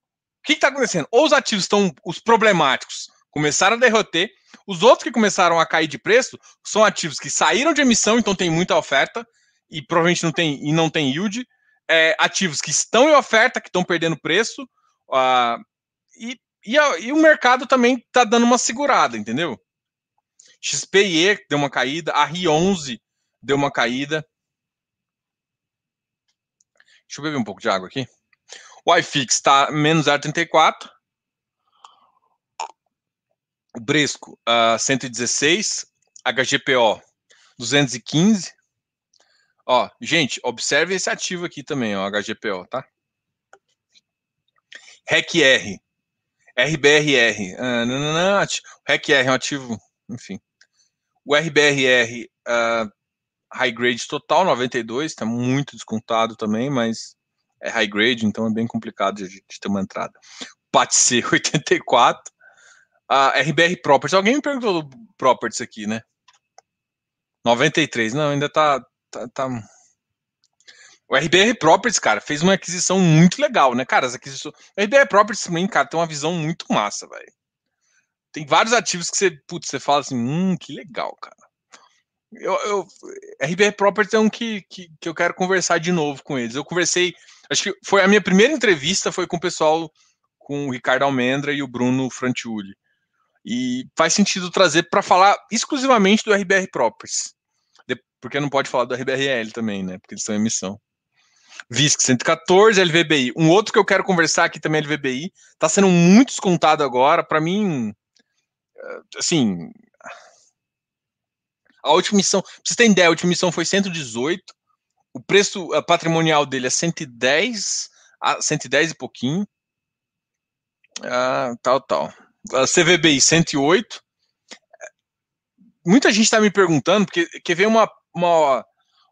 que está acontecendo? Ou os ativos estão, os problemáticos, começaram a derroter, os outros que começaram a cair de preço são ativos que saíram de emissão, então tem muita oferta, e provavelmente não tem, e não tem yield, é, ativos que estão em oferta, que estão perdendo preço, uh, e, e, e, o mercado também está dando uma segurada, entendeu? XPE deu uma caída, a RI11 deu uma caída. Deixa eu beber um pouco de água aqui. O iFix está menos 0,34. O Bresco, uh, 116. HGPO, 215. Ó, gente, observe esse ativo aqui também, ó, HGPO, tá? RECR, RBRR, ah, RECR é um ativo, enfim. O RBRR, uh, high grade total, 92, está muito descontado também, mas é high grade, então é bem complicado de, de ter uma entrada. PATC, 84. A RBR Properties, alguém me perguntou do Properties aqui, né? 93, não, ainda tá, tá, tá... O RBR Properties, cara, fez uma aquisição muito legal, né, cara? As aquisições... O RBR Properties também, cara, tem uma visão muito massa, velho. Tem vários ativos que você, putz, você fala assim, hum, que legal, cara. Eu, eu, RBR Properties é um que, que, que, eu quero conversar de novo com eles. Eu conversei, acho que foi a minha primeira entrevista foi com o pessoal, com o Ricardo Almendra e o Bruno Frantiuli. E faz sentido trazer para falar exclusivamente do RBR Properties. Porque não pode falar do RBRL também, né? Porque eles em emissão. VISC 114, LVBI. Um outro que eu quero conversar aqui também é LVBI. Está sendo muito descontado agora. Para mim, eh, assim, a última missão, pra vocês terem ideia, a última missão foi 118. O preço patrimonial dele é 110, a 110 e pouquinho. Ah, tal, tal. A CVBI 108. Muita gente está me perguntando, porque quer ver uma, uma,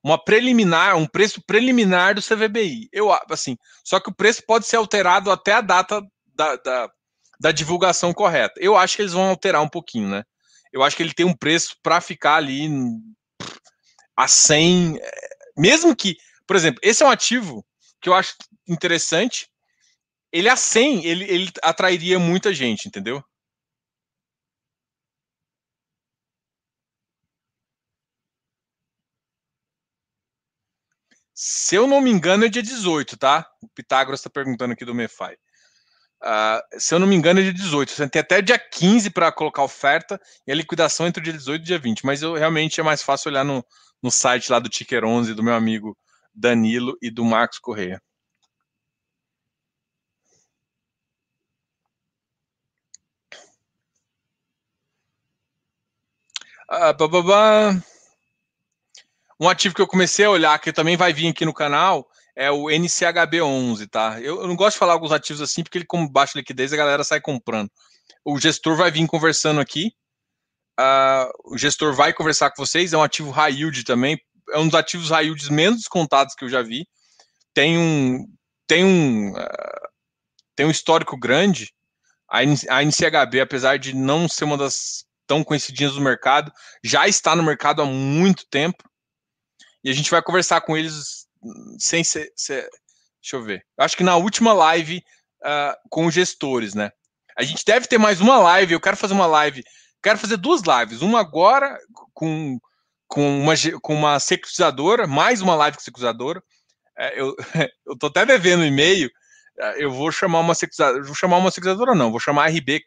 uma preliminar, um preço preliminar do CVBI. Eu, assim, só que o preço pode ser alterado até a data da, da, da divulgação correta. Eu acho que eles vão alterar um pouquinho, né? eu acho que ele tem um preço para ficar ali a 100, eh, mesmo que, por exemplo, esse é um ativo que eu acho interessante, ele a 100, ele, ele atrairia muita gente, entendeu? Se eu não me engano, é dia 18, tá? O Pitágoras está perguntando aqui do Mefai. Uh, se eu não me engano, é dia 18. Você tem até dia 15 para colocar oferta e a liquidação entre o dia 18 e o dia 20. Mas eu realmente é mais fácil olhar no, no site lá do Ticker 11 do meu amigo Danilo e do Marcos Correia. Ah, um ativo que eu comecei a olhar, que também vai vir aqui no canal, é o NCHB11, tá? Eu, eu, não gosto de falar alguns ativos assim, porque ele, como baixa liquidez, a galera sai comprando. O gestor vai vir conversando aqui. Uh, o gestor vai conversar com vocês. É um ativo high yield também. É um dos ativos high yields menos descontados que eu já vi. Tem um, tem um, uh, tem um histórico grande. A, NCHB, apesar de não ser uma das tão conhecidinhas do mercado, já está no mercado há muito tempo. E a gente vai conversar com eles sem ser, ser, Deixa eu ver. Acho que na última live uh, com os gestores, né? A gente deve ter mais uma live. Eu quero fazer uma live. Quero fazer duas lives. Uma agora com, com, uma, com uma securitizadora, mais uma live com securitizadora. É, eu, eu tô até devendo e-mail. É, eu vou chamar uma securitizadora. Vou chamar uma securitizadora, não. Vou chamar a RB.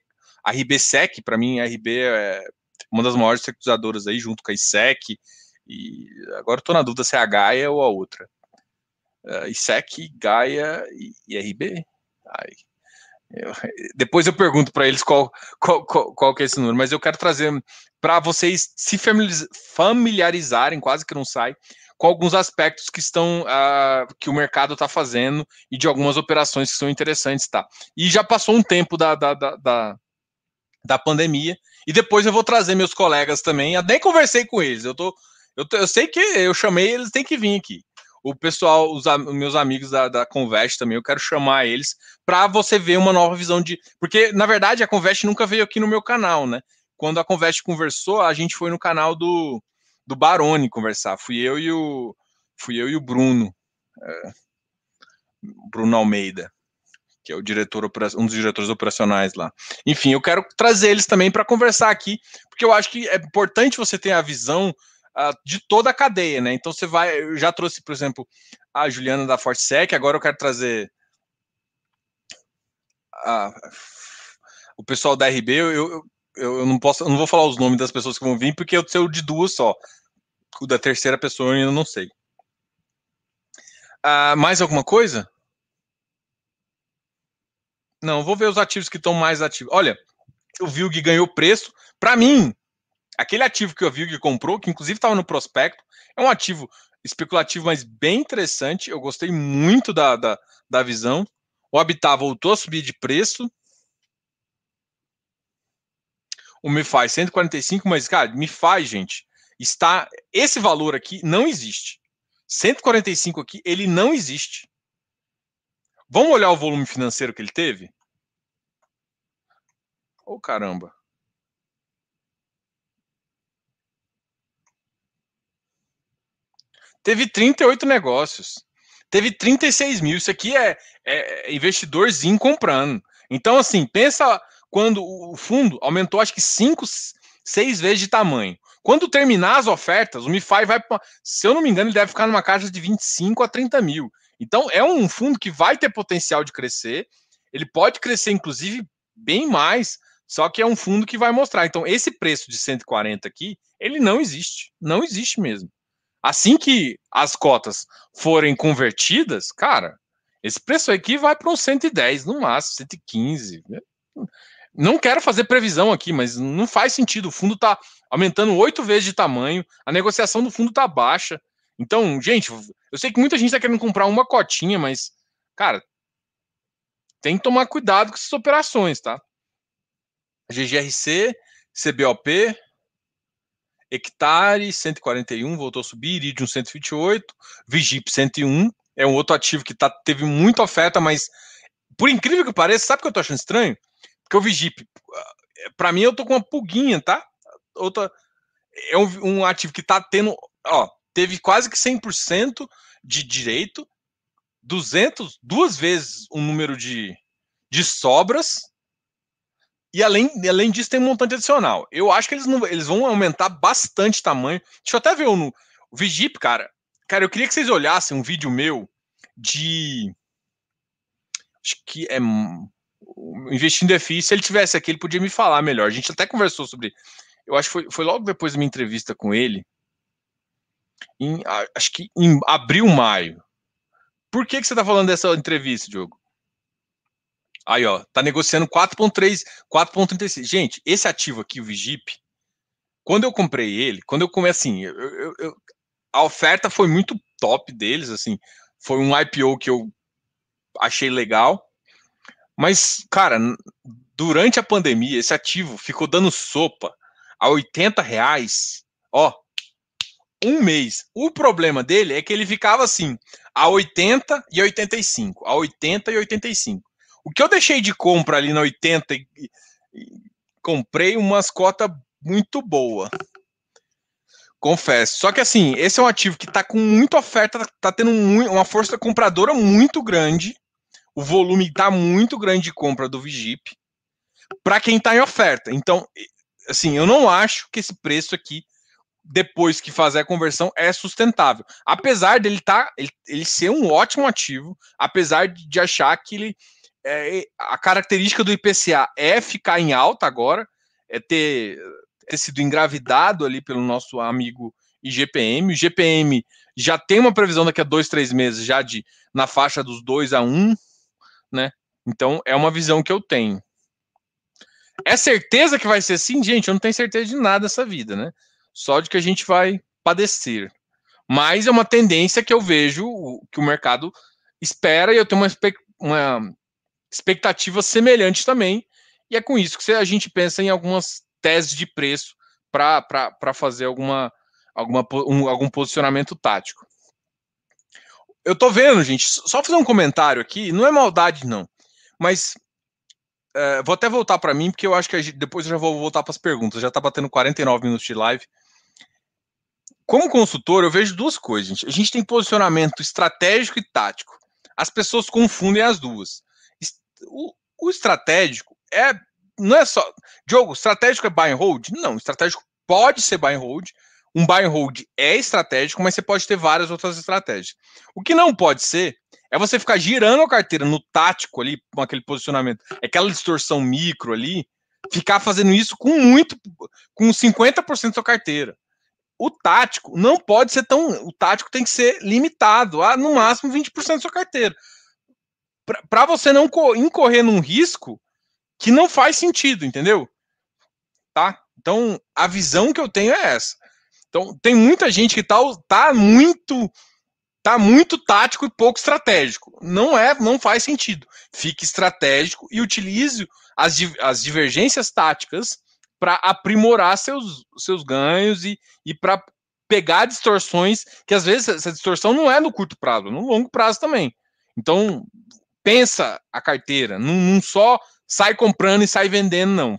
A RBSEC, para mim, a RB é uma das maiores securitizadoras aí, junto com a ISEC. E agora estou na dúvida se é a Gaia ou a outra uh, ISEC, Gaia e, e RB. Ai, eu, depois eu pergunto para eles qual, qual, qual, qual, que é esse número, mas eu quero trazer para vocês se familiarizarem, quase que não sai, com alguns aspectos que estão uh, que o mercado está fazendo e de algumas operações que são interessantes, tá? E já passou um tempo da, da, da, da, da pandemia, e depois eu vou trazer meus colegas também. Eu nem conversei com eles, eu tô. Eu, tô, eu sei que eu chamei, eles têm que vir aqui o pessoal, os, os meus amigos da, da Convest também, eu quero chamar eles para você ver uma nova visão de. Porque, na verdade, a Convest nunca veio aqui no meu canal, né? Quando a Convest conversou, a gente foi no canal do, do Barone conversar. Fui eu e o, fui eu e o Bruno. É, Bruno Almeida. que é o diretor, um dos diretores operacionais lá. Enfim, eu quero trazer eles também para conversar aqui, porque eu acho que é importante você ter a visão uh, de toda a cadeia, né? Então você vai, eu já trouxe, por exemplo, a Juliana da Fortesec, agora eu quero trazer a, o pessoal da RB, eu, eu, eu, não posso, eu não vou falar os nomes das pessoas que vão vir, porque eu o de duas só. O da terceira pessoa eu ainda não sei. Uh, mais alguma coisa? Não, vou ver os ativos que estão mais ativos. Olha, o VILG ganhou preço. Para mim, aquele ativo que o VILG comprou, que inclusive estava no prospecto, é um ativo especulativo, mas bem interessante. Eu gostei muito da, da, da visão. O Habitat voltou a subir de preço. O MiFi 145, mas, cara, MiFi, gente, está. Esse valor aqui não existe. 145 aqui, ele não existe. Vamos olhar o volume financeiro que ele teve? Ô oh, caramba. Teve 38 negócios. Teve 36 mil. Isso aqui é, é investidorzinho comprando. Então, assim, pensa quando o fundo aumentou, acho que 5, 6 vezes de tamanho. Quando terminar as ofertas, o MiFi vai, se eu não me engano, ele deve ficar numa caixa de 25 a 30 mil. Então, é um fundo que vai ter potencial de crescer. Ele pode crescer, inclusive, bem mais, só que é um fundo que vai mostrar. Então, esse preço de 140 aqui, ele não existe. Não existe mesmo. Assim que as cotas forem convertidas, cara, esse preço aqui vai para uns 110, no máximo, 115. Né? Não quero fazer previsão aqui, mas não faz sentido. O fundo está aumentando oito vezes de tamanho, a negociação do fundo está baixa. Então, gente, eu sei que muita gente está querendo comprar uma cotinha, mas, cara, tem que tomar cuidado com essas operações, tá? GGRC, CBOP, Hectare 141, voltou a subir, Iridium 128, Vigip 101, é um outro ativo que tá, teve muita oferta, mas por incrível que pareça, sabe o que eu tô achando estranho? Porque o Vigip, para mim eu tô com uma pulguinha, tá? Outra, é um, um ativo que tá tendo, ó, teve quase que 100% de direito, 200, duas vezes o número de, de sobras, e além, além disso tem um montante adicional. Eu acho que eles, não, eles vão aumentar bastante tamanho. Deixa eu até ver o, o Vigip, cara. Cara, eu queria que vocês olhassem um vídeo meu de. Acho que é. Investindo FI. Se ele tivesse aqui, ele podia me falar melhor. A gente até conversou sobre. Eu acho que foi, foi logo depois da minha entrevista com ele em, acho que em abril, maio. Por que, que você está falando dessa entrevista, Diogo? Aí, ó, tá negociando 4.3, 4.36. Gente, esse ativo aqui, o Vigip, quando eu comprei ele, quando eu comecei assim, eu, eu, eu, a oferta foi muito top deles, assim, foi um IPO que eu achei legal. Mas, cara, durante a pandemia, esse ativo ficou dando sopa a 80 reais. Ó, um mês. O problema dele é que ele ficava assim, a 80 e 85, a 80 e 85. O que eu deixei de compra ali na 80 e, e comprei umas cotas muito boa. Confesso. Só que assim, esse é um ativo que está com muita oferta, está tendo uma força compradora muito grande. O volume está muito grande de compra do Vigip para quem está em oferta. Então, assim, eu não acho que esse preço aqui depois que fazer a conversão é sustentável. Apesar dele tá, ele, ele ser um ótimo ativo, apesar de achar que ele é, a característica do IPCA é ficar em alta agora, é ter, ter sido engravidado ali pelo nosso amigo IGPM. O IGPM já tem uma previsão daqui a dois, três meses, já de na faixa dos 2 a 1, um, né? Então é uma visão que eu tenho. É certeza que vai ser assim, gente? Eu não tenho certeza de nada dessa vida, né? só de que a gente vai padecer. Mas é uma tendência que eu vejo que o mercado espera e eu tenho uma, uma expectativa semelhante também. E é com isso que a gente pensa em algumas teses de preço para fazer alguma, alguma, um, algum posicionamento tático. Eu tô vendo, gente, só fazer um comentário aqui, não é maldade, não. Mas é, vou até voltar para mim, porque eu acho que gente, depois eu já vou voltar para as perguntas. Já está batendo 49 minutos de live. Como consultor, eu vejo duas coisas, gente. A gente tem posicionamento estratégico e tático. As pessoas confundem as duas. O, o estratégico é não é só. Diogo, estratégico é buy and hold? Não, estratégico pode ser buy and hold. Um buy and hold é estratégico, mas você pode ter várias outras estratégias. O que não pode ser é você ficar girando a carteira no tático ali, com aquele posicionamento, aquela distorção micro ali, ficar fazendo isso com muito, com 50% da sua carteira. O tático não pode ser tão. O tático tem que ser limitado a no máximo 20% da sua carteira. Para você não incorrer num risco que não faz sentido, entendeu? Tá? Então, a visão que eu tenho é essa. Então, tem muita gente que tá, tá muito tá muito tático e pouco estratégico. Não é, não faz sentido. Fique estratégico e utilize as, as divergências táticas para aprimorar seus, seus ganhos e, e para pegar distorções que às vezes essa distorção não é no curto prazo, no longo prazo também. Então, pensa a carteira, não, não só sai comprando e sai vendendo, não.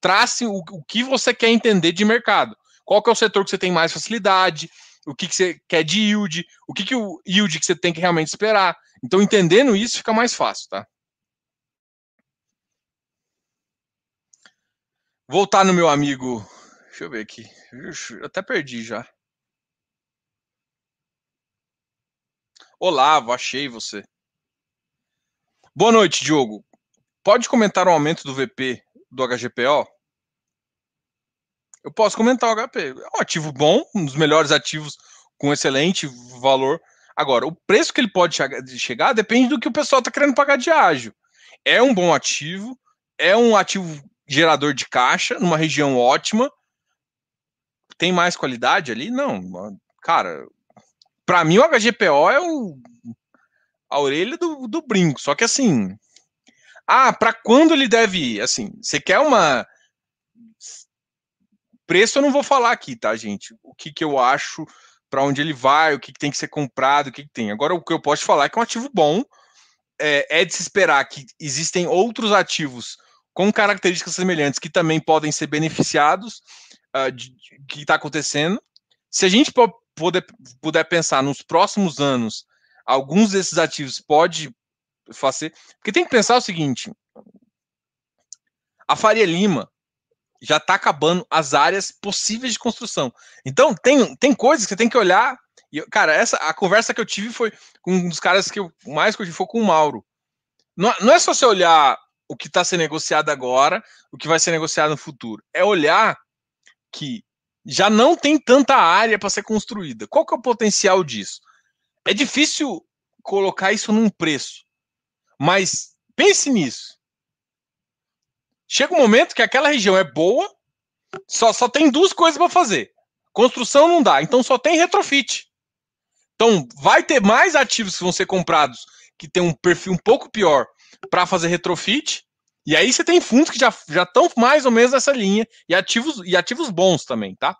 Trace o, o que você quer entender de mercado. Qual que é o setor que você tem mais facilidade, o que, que você quer de yield, o que, que o yield que você tem que realmente esperar. Então, entendendo isso, fica mais fácil, tá? Voltar no meu amigo. Deixa eu ver aqui. Até perdi já. Olavo, achei você. Boa noite, Diogo. Pode comentar o aumento do VP do HGPO? Eu posso comentar o HP. É um ativo bom, um dos melhores ativos com excelente valor. Agora, o preço que ele pode chegar depende do que o pessoal está querendo pagar de ágio. É um bom ativo, é um ativo gerador de caixa, numa região ótima. Tem mais qualidade ali? Não. Cara, para mim o HGPO é o, a orelha do, do brinco. Só que assim, ah, para quando ele deve ir? Assim, você quer uma. Preço eu não vou falar aqui, tá, gente? O que, que eu acho, para onde ele vai, o que, que tem que ser comprado, o que, que tem. Agora, o que eu posso falar é que é um ativo bom. É, é de se esperar que existem outros ativos com características semelhantes que também podem ser beneficiados uh, de, de, que está acontecendo. Se a gente puder, puder pensar nos próximos anos, alguns desses ativos pode fazer. Porque tem que pensar o seguinte: a Faria Lima já está acabando as áreas possíveis de construção. Então, tem, tem coisas que tem que olhar. E, cara, essa a conversa que eu tive foi com um dos caras que eu mais curti foi com o Mauro. Não, não é só você olhar o que está sendo negociado agora, o que vai ser negociado no futuro. É olhar que já não tem tanta área para ser construída. Qual que é o potencial disso? É difícil colocar isso num preço. Mas pense nisso. Chega um momento que aquela região é boa, só, só tem duas coisas para fazer. Construção não dá, então só tem retrofit. Então vai ter mais ativos que vão ser comprados que tem um perfil um pouco pior para fazer retrofit. E aí você tem fundos que já estão mais ou menos nessa linha e ativos e ativos bons também, tá?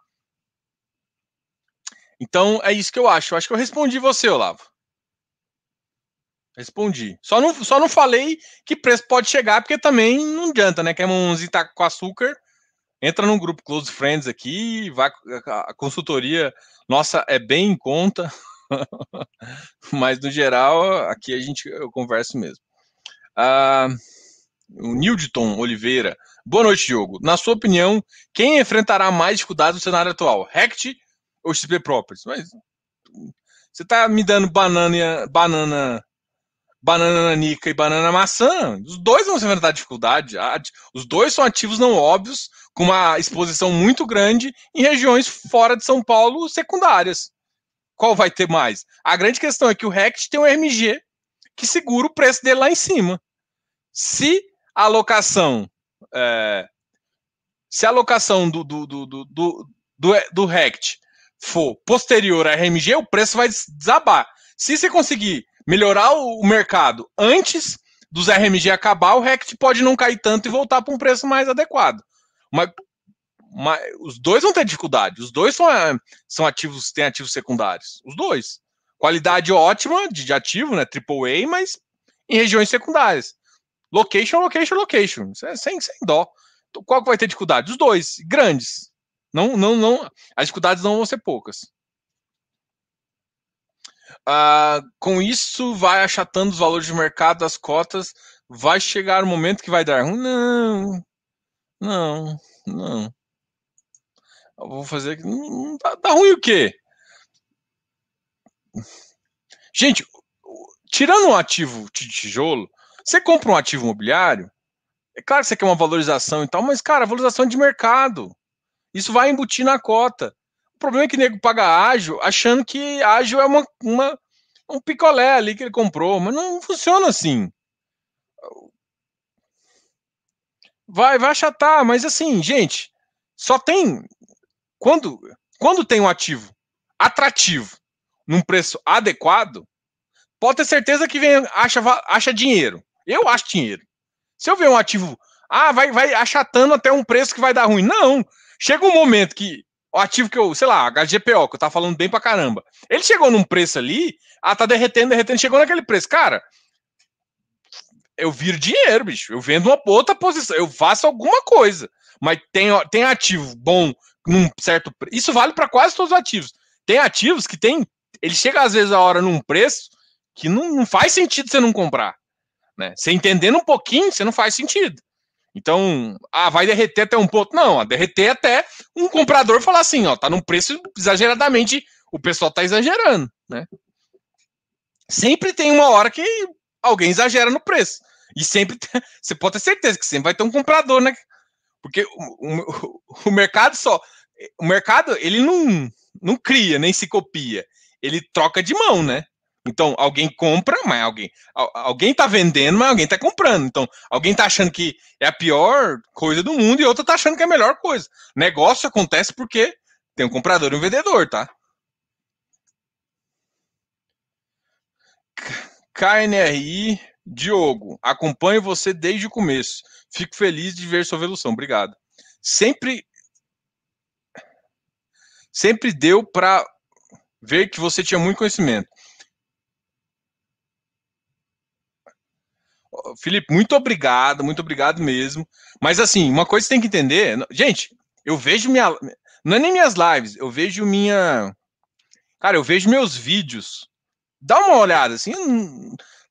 Então é isso que eu acho. Eu acho que eu respondi você, Olavo. Respondi. Só não, só não falei que preço pode chegar, porque também não adianta, né? Quer mãozinha tá com açúcar, entra num grupo Close Friends aqui, vai a consultoria nossa é bem em conta, mas no geral aqui a gente eu converso mesmo. Ah, o Nildton Oliveira. Boa noite, Diogo. Na sua opinião, quem enfrentará mais dificuldades no cenário atual? Rect ou XP Properties? Mas você tá me dando banana, banana banana nanica e banana maçã, os dois vão enfrentar dificuldade. Os dois são ativos não óbvios, com uma exposição muito grande em regiões fora de São Paulo secundárias. Qual vai ter mais? A grande questão é que o RECT tem um RMG que segura o preço dele lá em cima. Se a alocação é, se a alocação do, do, do, do, do, do, do RECT for posterior à RMG, o preço vai desabar. Se você conseguir melhorar o mercado antes dos RMG acabar, o RECT pode não cair tanto e voltar para um preço mais adequado. Mas, mas, os dois vão ter dificuldade. Os dois são, é, são ativos, têm ativos secundários. Os dois. Qualidade ótima de, de ativo, né? AAA, mas em regiões secundárias. Location, location, location. É sem, sem dó. Então, qual que vai ter dificuldade? Os dois, grandes. Não, não, não. As dificuldades não vão ser poucas. Uh, com isso, vai achatando os valores de mercado das cotas, vai chegar o um momento que vai dar ruim? Não, não, não. Eu vou fazer. Não, tá, tá ruim o quê? Gente, tirando um ativo de tijolo, você compra um ativo imobiliário, é claro que você quer uma valorização e tal, mas, cara, valorização de mercado. Isso vai embutir na cota. O problema é que o nego paga ágil achando que ágil é uma, uma, um picolé ali que ele comprou, mas não funciona assim. Vai, vai achatar, mas assim, gente, só tem. Quando, quando tem um ativo atrativo num preço adequado, pode ter certeza que vem, acha, acha dinheiro. Eu acho dinheiro. Se eu ver um ativo, ah, vai, vai achatando até um preço que vai dar ruim. Não. Chega um momento que o ativo que eu, sei lá, HGPO, que eu tava falando bem pra caramba, ele chegou num preço ali, ah, tá derretendo, derretendo, chegou naquele preço. Cara, eu viro dinheiro, bicho. Eu vendo uma outra posição, eu faço alguma coisa. Mas tem, tem ativo bom num certo preço. Isso vale para quase todos os ativos. Tem ativos que tem. Ele chega às vezes a hora num preço que não, não faz sentido você não comprar. Né? Você entendendo um pouquinho, você não faz sentido. Então, ah, vai derreter até um ponto. Não, a derreter até um comprador falar assim, ó, tá num preço exageradamente, o pessoal tá exagerando, né? Sempre tem uma hora que alguém exagera no preço. E sempre, você pode ter certeza que sempre vai ter um comprador, né? Porque o, o, o mercado só, o mercado, ele não, não cria, nem se copia. Ele troca de mão, né? Então, alguém compra, mas alguém alguém tá vendendo, mas alguém tá comprando. Então, alguém tá achando que é a pior coisa do mundo e outro tá achando que é a melhor coisa. Negócio acontece porque tem um comprador e um vendedor, tá? KNRI Diogo, acompanho você desde o começo. Fico feliz de ver sua evolução. Obrigado. Sempre sempre deu para ver que você tinha muito conhecimento. Felipe, muito obrigado, muito obrigado mesmo. Mas assim, uma coisa que você tem que entender, gente, eu vejo minha, não é nem minhas lives, eu vejo minha, cara, eu vejo meus vídeos. Dá uma olhada, assim,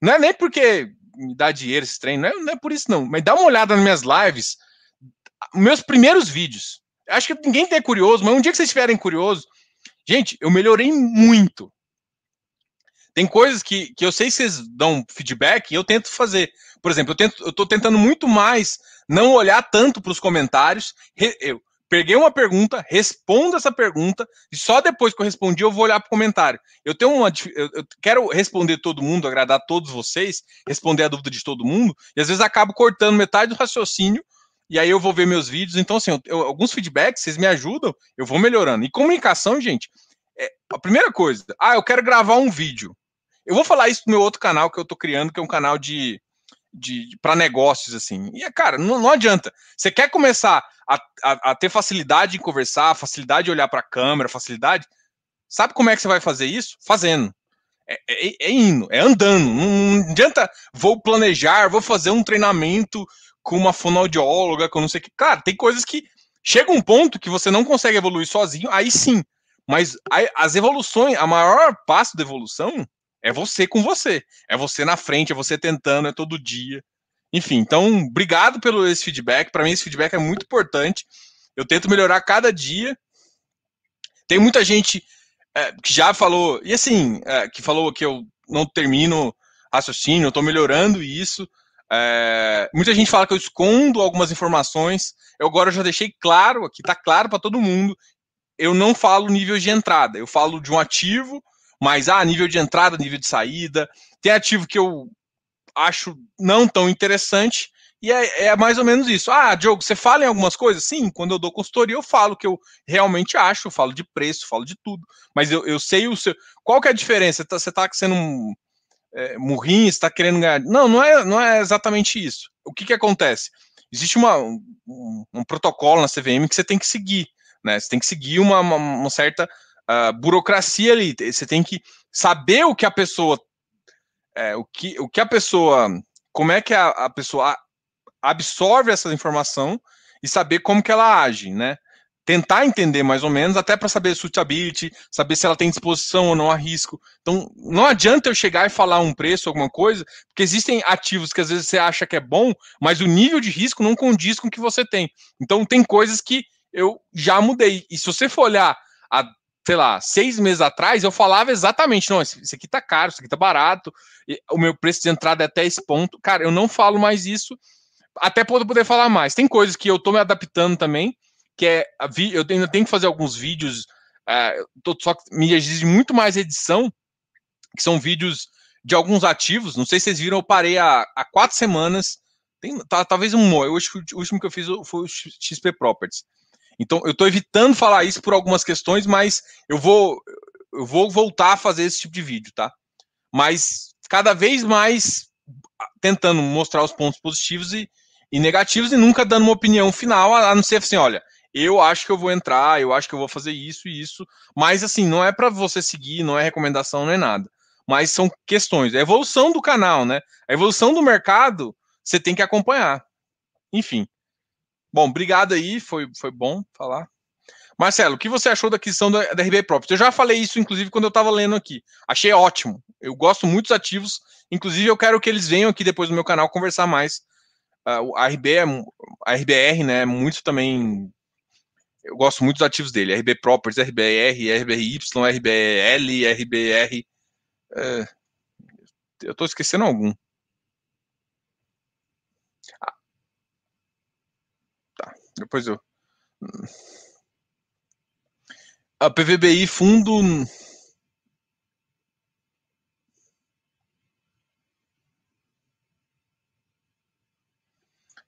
não é nem porque me dá dinheiro esse treino, não é, não é por isso não, mas dá uma olhada nas minhas lives, meus primeiros vídeos. Acho que ninguém tem curioso, mas um dia que vocês estiverem curiosos, gente, eu melhorei muito. Tem coisas que, que eu sei que vocês dão feedback e eu tento fazer. Por exemplo, eu, tento, eu tô tentando muito mais não olhar tanto para os comentários. Eu peguei uma pergunta, respondo essa pergunta, e só depois que eu respondi eu vou olhar para o comentário. Eu tenho uma. Eu, eu quero responder todo mundo, agradar todos vocês, responder a dúvida de todo mundo, e às vezes acabo cortando metade do raciocínio e aí eu vou ver meus vídeos. Então, assim, eu, alguns feedbacks, vocês me ajudam, eu vou melhorando. E comunicação, gente, é a primeira coisa. Ah, eu quero gravar um vídeo. Eu vou falar isso no meu outro canal que eu tô criando, que é um canal de, de, de para negócios, assim. E, cara, não, não adianta. Você quer começar a, a, a, ter facilidade em conversar, facilidade de olhar para a câmera, facilidade. Sabe como é que você vai fazer isso? Fazendo. É, é, é indo, é andando. Não, não, adianta, vou planejar, vou fazer um treinamento com uma fonoaudióloga, com não sei o que. Cara, tem coisas que chega um ponto que você não consegue evoluir sozinho, aí sim. Mas as evoluções, a maior passo da evolução é você com você. É você na frente, é você tentando, é todo dia. Enfim, então, obrigado pelo esse feedback. Para mim, esse feedback é muito importante. Eu tento melhorar cada dia. Tem muita gente é, que já falou, e assim, é, que falou que eu não termino raciocínio, eu estou melhorando isso. É, muita gente fala que eu escondo algumas informações. Eu agora já deixei claro, aqui está claro para todo mundo. Eu não falo nível de entrada, eu falo de um ativo mas ah, nível de entrada, nível de saída. Tem ativo que eu acho não tão interessante, e é, é, mais ou menos isso. Ah, Diogo, você fala em algumas coisas? Sim, quando eu dou consultoria, eu falo que eu realmente acho, eu falo de preço, falo de tudo. Mas eu, eu sei o seu. Qual que é a diferença? Você está tá sendo um é, murrinho, está querendo ganhar. Não, não é, não é exatamente isso. O que, que acontece? Existe uma, um, um protocolo na CVM que você tem que seguir. Né? Você tem que seguir uma, uma, uma certa burocracia ali. Você tem que saber o que a pessoa. É, o, que, o que a pessoa. Como é que a, a pessoa absorve essa informação e saber como que ela age, né? tentar entender mais ou menos, até para saber suitability, saber se ela tem disposição ou não a risco. Então, não adianta eu chegar e falar um preço, alguma coisa, porque existem ativos que às vezes você acha que é bom, mas o nível de risco não condiz com o que você tem. Então, tem coisas que eu já mudei. E se você for olhar há, sei lá, seis meses atrás, eu falava exatamente, não, isso aqui tá caro, isso aqui tá barato, o meu preço de entrada é até esse ponto. Cara, eu não falo mais isso, até para poder falar mais. Tem coisas que eu tô me adaptando também, que é eu ainda tenho que fazer alguns vídeos, uh, só que me exige muito mais edição, que são vídeos de alguns ativos. Não sei se vocês viram, eu parei há, há quatro semanas. Tem, tá, talvez um eu acho que o último que eu fiz foi o XP Properties. Então, eu estou evitando falar isso por algumas questões, mas eu vou, eu vou voltar a fazer esse tipo de vídeo, tá? Mas cada vez mais tentando mostrar os pontos positivos e, e negativos e nunca dando uma opinião final, a não ser assim, olha, eu acho que eu vou entrar, eu acho que eu vou fazer isso e isso, mas assim, não é para você seguir, não é recomendação, não é nada. Mas são questões, é a evolução do canal, né? A evolução do mercado, você tem que acompanhar. Enfim. Bom, obrigado aí, foi, foi bom falar. Marcelo, o que você achou da aquisição da, da RB Properties? Eu já falei isso, inclusive, quando eu estava lendo aqui. Achei ótimo. Eu gosto muito dos ativos. Inclusive, eu quero que eles venham aqui depois no meu canal conversar mais. Uh, a, RB é, a RBR, né, muito também eu gosto muito dos ativos dele. RB Properties, RBR, RBRY, RBL, RBR. É, eu estou esquecendo algum. Ah, tá, depois eu. A PVBI Fundo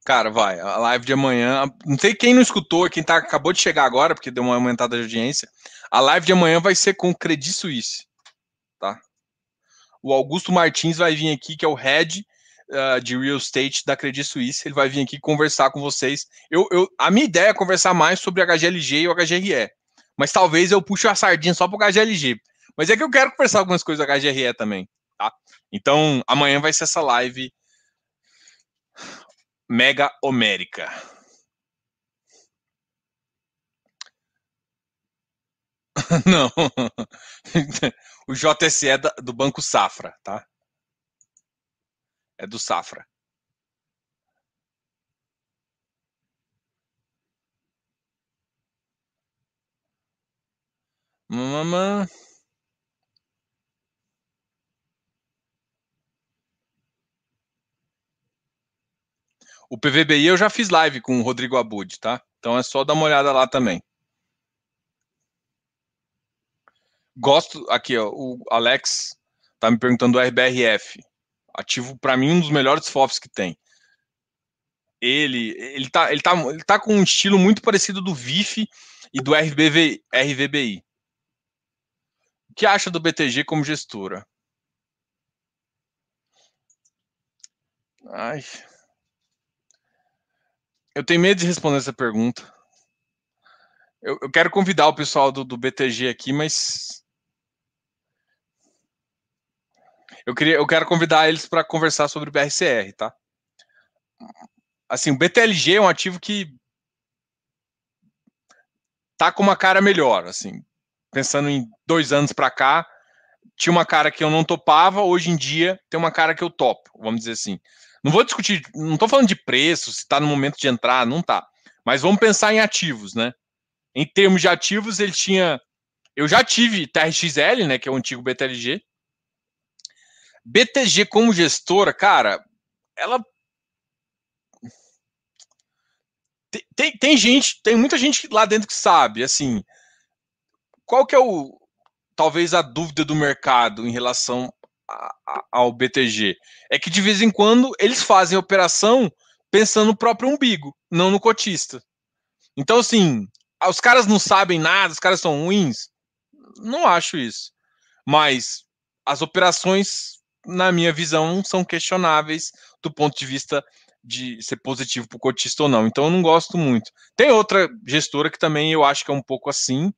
Cara, vai. A live de amanhã. Não sei quem não escutou, quem tá, acabou de chegar agora, porque deu uma aumentada de audiência. A live de amanhã vai ser com o Credit Suisse. Tá? O Augusto Martins vai vir aqui, que é o head uh, de real estate da Credit Suisse. Ele vai vir aqui conversar com vocês. Eu, eu, a minha ideia é conversar mais sobre HGLG e o HGRE. Mas talvez eu puxe a sardinha só pro HGLG. Mas é que eu quero conversar algumas coisas da HGRE também. Tá? Então, amanhã vai ser essa live mega homérica. Não. o JSE do Banco Safra, tá? É do Safra. Mamãe. O PVBI eu já fiz live com o Rodrigo Abud, tá? Então é só dar uma olhada lá também. Gosto, aqui, ó, o Alex tá me perguntando do RBRF. Ativo, para mim, um dos melhores FOFs que tem. Ele, ele, tá, ele, tá, ele tá com um estilo muito parecido do VIF e do RVBI. O que acha do BTG como gestora? Ai, eu tenho medo de responder essa pergunta. Eu, eu quero convidar o pessoal do, do BTG aqui, mas. Eu, queria, eu quero convidar eles para conversar sobre o BRCR, tá? Assim, o BTLG é um ativo que tá com uma cara melhor, assim. Pensando em dois anos para cá, tinha uma cara que eu não topava, hoje em dia tem uma cara que eu topo, vamos dizer assim. Não vou discutir, não estou falando de preço, se está no momento de entrar, não está. Mas vamos pensar em ativos, né? Em termos de ativos, ele tinha. Eu já tive TRXL, né? Que é o antigo BTLG. BTG como gestora, cara, ela. Tem, tem, gente, tem muita gente lá dentro que sabe, assim. Qual que é o. Talvez a dúvida do mercado em relação ao BTG é que de vez em quando eles fazem operação pensando no próprio umbigo, não no cotista. Então, assim, os caras não sabem nada, os caras são ruins. Não acho isso. Mas as operações, na minha visão, são questionáveis do ponto de vista de ser positivo para o cotista ou não. Então, eu não gosto muito. Tem outra gestora que também eu acho que é um pouco assim,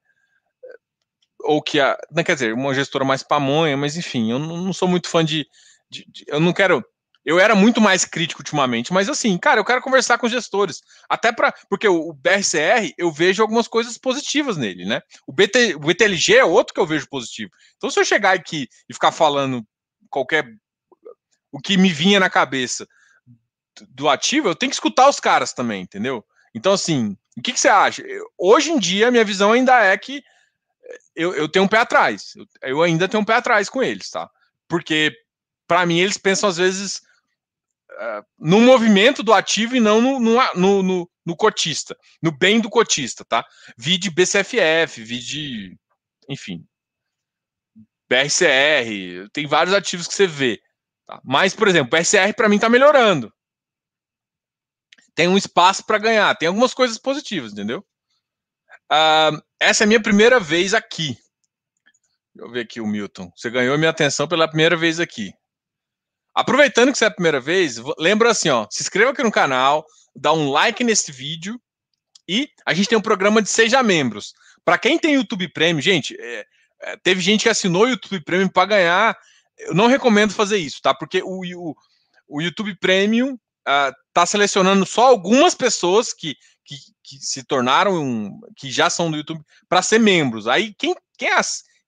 ou que a. Não quer dizer, uma gestora mais pamonha, mas enfim, eu não, sou muito fã de, de, de, Eu não quero. Eu era muito mais crítico ultimamente, mas assim, cara, eu quero conversar com os gestores. Até para. Porque o, BRCR, eu vejo algumas coisas positivas nele, né? O, BT, o BTLG é outro que eu vejo positivo. Então, se eu chegar aqui e ficar falando qualquer. O que me vinha na cabeça do ativo, eu tenho que escutar os caras também, entendeu? Então, assim, o que, que você acha? Hoje em dia, minha visão ainda é que eu, eu tenho um pé atrás. Eu, eu ainda tenho um pé atrás com eles, tá? Porque, para mim, eles pensam às vezes uh, no movimento do ativo e não no, no, no, no, cotista, no bem do cotista, tá? Vi de BCFF, vi de. Enfim. BRCR, tem vários ativos que você vê. Tá? Mas, por exemplo, o BRCR para mim está melhorando. Tem um espaço para ganhar, tem algumas coisas positivas, entendeu? Uh, essa é a minha primeira vez aqui. Deixa eu ver aqui o Milton. Você ganhou minha atenção pela primeira vez aqui. Aproveitando que você é a primeira vez, lembra assim, ó, se inscreva aqui no canal, dá um like nesse vídeo e a gente tem um programa de seja membros. Para quem tem YouTube Premium, gente, é, teve gente que assinou o YouTube Premium para ganhar. Eu não recomendo fazer isso, tá? Porque o, o, o YouTube Premium uh, tá selecionando só algumas pessoas que que, que se tornaram, um, que já são do YouTube, para ser membros. Aí, quem, quem, é,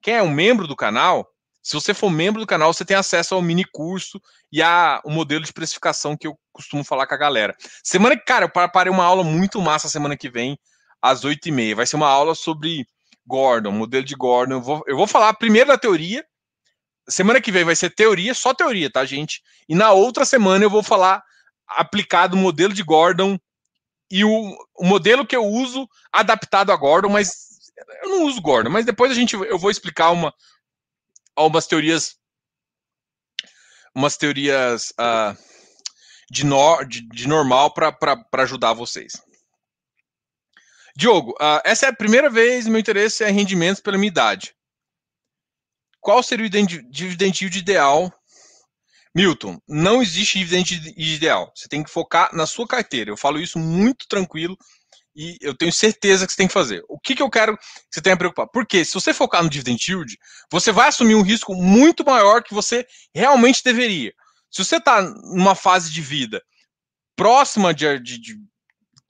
quem é um membro do canal, se você for membro do canal, você tem acesso ao mini curso e a o modelo de precificação que eu costumo falar com a galera. Semana que, cara, eu preparei uma aula muito massa semana que vem, às 8h30. Vai ser uma aula sobre Gordon, modelo de Gordon. Eu vou, eu vou falar primeiro da teoria. Semana que vem vai ser teoria, só teoria, tá, gente? E na outra semana eu vou falar aplicado o modelo de Gordon e o, o, modelo que eu uso adaptado a Gordon, mas eu não uso Gordon, mas depois a gente eu vou explicar uma algumas teorias umas teorias uh, de, no, de, de normal para ajudar vocês. Diogo, uh, essa é a primeira vez meu interesse é rendimentos pela minha idade. Qual seria o dividend yield ideal Milton, não existe dividend ideal. Você tem que focar na sua carteira. Eu falo isso muito tranquilo e eu tenho certeza que você tem que fazer. O que, que eu quero que você tenha preocupar? Porque se você focar no dividend yield, você vai assumir um risco muito maior que você realmente deveria. Se você está numa fase de vida próxima de, de, de,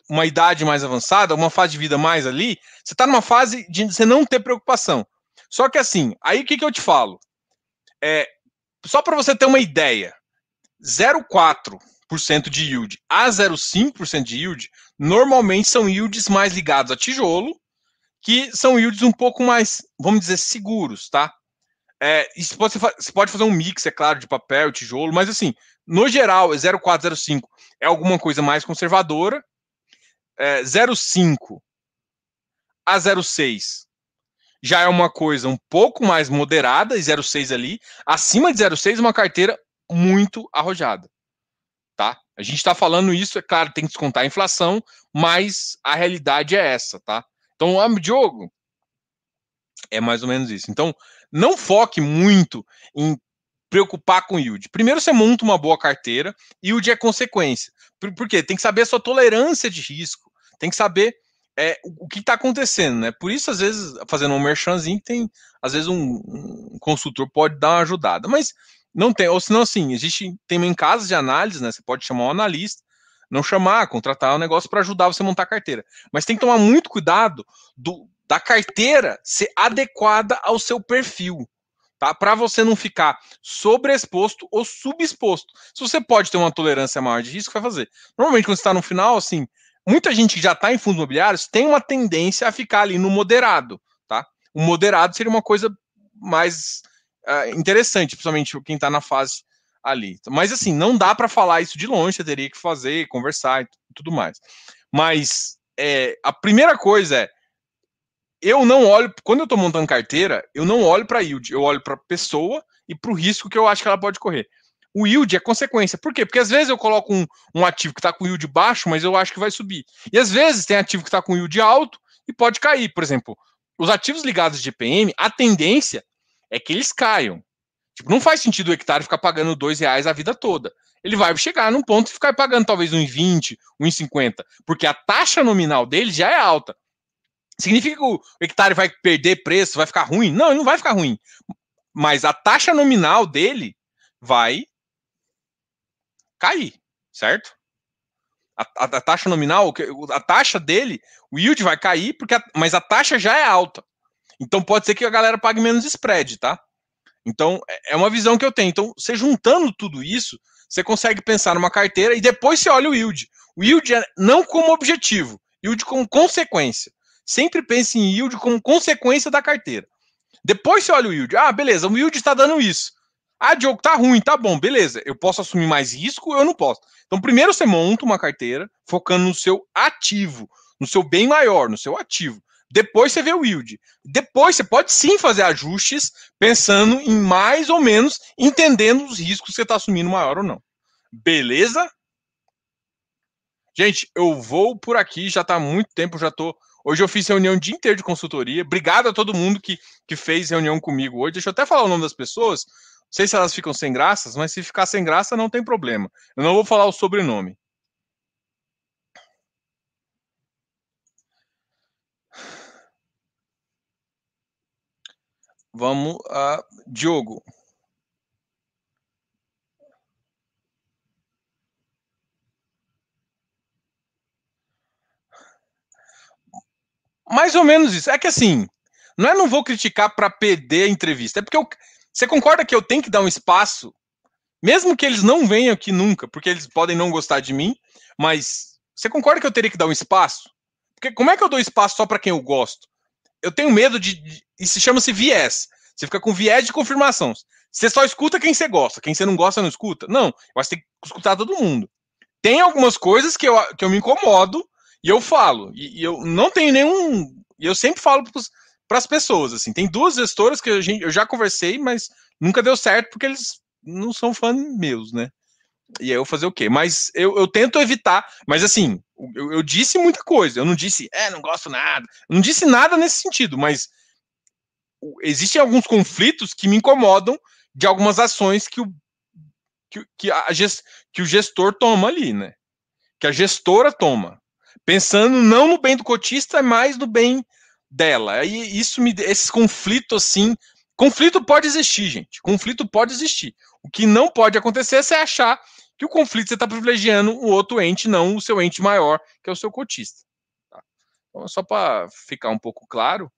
uma idade mais avançada, uma fase de vida mais ali, você está numa fase de você não ter preocupação. Só que assim, aí o que, que eu te falo? É, só para você ter uma ideia, 0,4% de yield a 0,5% de yield normalmente são yields mais ligados a tijolo, que são yields um pouco mais, vamos dizer, seguros, tá? É, pode, você pode fazer um mix, é claro, de papel, tijolo, mas assim, no geral, 0,4, 0,5 é alguma coisa mais conservadora. É, 0,5 a 0,6 já é uma coisa um pouco mais moderada, 0,6 ali. Acima de 0,6, uma carteira muito arrojada. Tá? A gente está falando isso, é claro, tem que descontar a inflação, mas a realidade é essa, tá? Então, o Diogo, é mais ou menos isso. Então, não foque muito em preocupar com yield. Primeiro você monta uma boa carteira, yield é consequência. Por, por quê? Tem que saber a sua tolerância de risco, tem que saber é, o que está acontecendo, né? Por isso, às vezes, fazendo um merchanzinho, tem, às vezes, um, um, consultor pode dar uma ajudada, mas não tem, ou senão, assim, existe, tem em casas de análise, né? Você pode chamar um analista, não chamar, contratar um negócio para ajudar você a montar a carteira. Mas tem que tomar muito cuidado do, da carteira ser adequada ao seu perfil, tá? Para você não ficar sobreexposto ou subexposto. Se você pode ter uma tolerância maior de risco, vai fazer. Normalmente, quando está no final, assim, muita gente que já está em fundos imobiliários tem uma tendência a ficar ali no moderado, tá? O moderado seria uma coisa mais uh, interessante, principalmente quem está na fase ali. Mas assim, não dá para falar isso de longe, você teria que fazer, conversar e tudo mais. Mas é, a primeira coisa é eu não olho, quando eu estou montando carteira, eu não olho para yield, eu olho para pessoa e para o risco que eu acho que ela pode correr o yield é consequência. Por quê? Porque às vezes eu coloco um, um ativo que está com yield baixo, mas eu acho que vai subir. E às vezes tem ativo que está com yield alto e pode cair. Por exemplo, os ativos ligados de GPM, a tendência é que eles caiam. Tipo, não faz sentido o hectare ficar pagando dois reais a vida toda. Ele vai chegar num ponto e ficar pagando talvez um 20, um 50, porque a taxa nominal dele já é alta. Significa que o hectare vai perder preço, vai ficar ruim? Não, ele não vai ficar ruim. Mas a taxa nominal dele vai cair, certo? A, a, a taxa nominal, a taxa dele, o yield vai cair, porque a, mas a taxa já é alta. Então pode ser que a galera pague menos spread, tá? Então é, é uma visão que eu tenho. Então, você juntando tudo isso, você consegue pensar numa carteira e depois você olha o yield. O yield é não como objetivo, yield como consequência. Sempre pense em yield como consequência da carteira. Depois você olha o yield. Ah, beleza, o yield está dando isso. Ah, Diogo, tá ruim, tá bom, beleza. Eu posso assumir mais risco eu não posso. Então, primeiro você monta uma carteira focando no seu ativo, no seu bem maior, no seu ativo. Depois você vê o yield. Depois você pode sim fazer ajustes pensando em mais ou menos entendendo os riscos que você está assumindo maior ou não. Beleza? Gente, eu vou por aqui, já está muito tempo, já tô. Hoje eu fiz reunião o dia inteiro de consultoria. Obrigado a todo mundo que, que fez reunião comigo hoje. Deixa eu até falar o nome das pessoas. Sei se elas ficam sem graças, mas se ficar sem graça, não tem problema. Eu não vou falar o sobrenome. Vamos a Diogo. Mais ou menos isso. É que assim, não é não vou criticar para perder a entrevista, é porque eu, você concorda que eu tenho que dar um espaço, mesmo que eles não venham aqui nunca, porque eles podem não gostar de mim, mas você concorda que eu teria que dar um espaço? Porque como é que eu dou espaço só para quem eu gosto? Eu tenho medo de, isso chama-se viés. Você fica com viés de confirmação. Você só escuta quem você gosta, quem você não gosta não escuta. Não, eu acho que tem que escutar todo mundo. Tem algumas coisas que eu, que eu me incomodo e eu falo. E, e eu não tenho nenhum. E eu sempre falo para as pessoas. assim. Tem duas gestoras que eu já conversei, mas nunca deu certo porque eles não são fãs meus, né? E aí eu fazer o quê? Mas eu, eu tento evitar. Mas assim, eu, eu, disse muita coisa. Eu não disse, é, não gosto nada. Eu não disse nada nesse sentido, mas existem alguns conflitos que me incomodam de algumas ações que o, que, que, a, que o gestor toma ali, né? Que a gestora toma. Pensando não no bem do cotista, mas no bem dela. Aí isso me esses conflitos assim, conflito pode existir, gente. Conflito pode existir. O que não pode acontecer é você achar que o conflito você está privilegiando o outro ente, não o seu ente maior, que é o seu cotista. Tá? Então, só para ficar um pouco claro,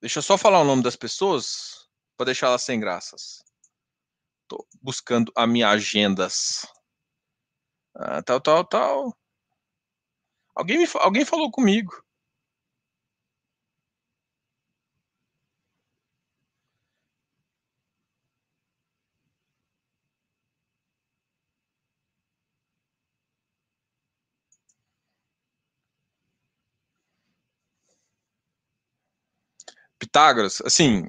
deixa eu só falar o nome das pessoas para deixar elas sem graças. Estou buscando a minha agendas. Ah, tal, tal, tal. Alguém, me, alguém falou comigo. Pitágoras, assim,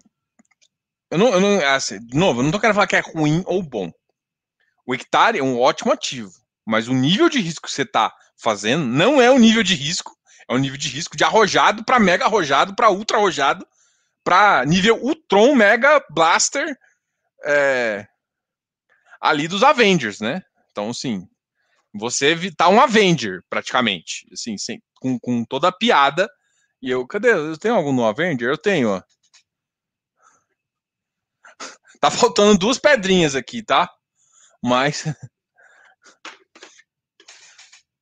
eu não, eu não assim, de novo, eu não tô querendo falar que é ruim ou bom. O hectare é um ótimo ativo, mas o nível de risco que você está fazendo não é o nível de risco, é o nível de risco de arrojado para mega arrojado, para ultra arrojado, para nível Ultron Mega Blaster é, ali dos Avengers, né? Então, assim, você tá um Avenger, praticamente, assim, sem, com, com toda a piada e eu, cadê? Eu tenho algum no Avenger? Eu tenho, ó. Tá faltando duas pedrinhas aqui, tá? Mas.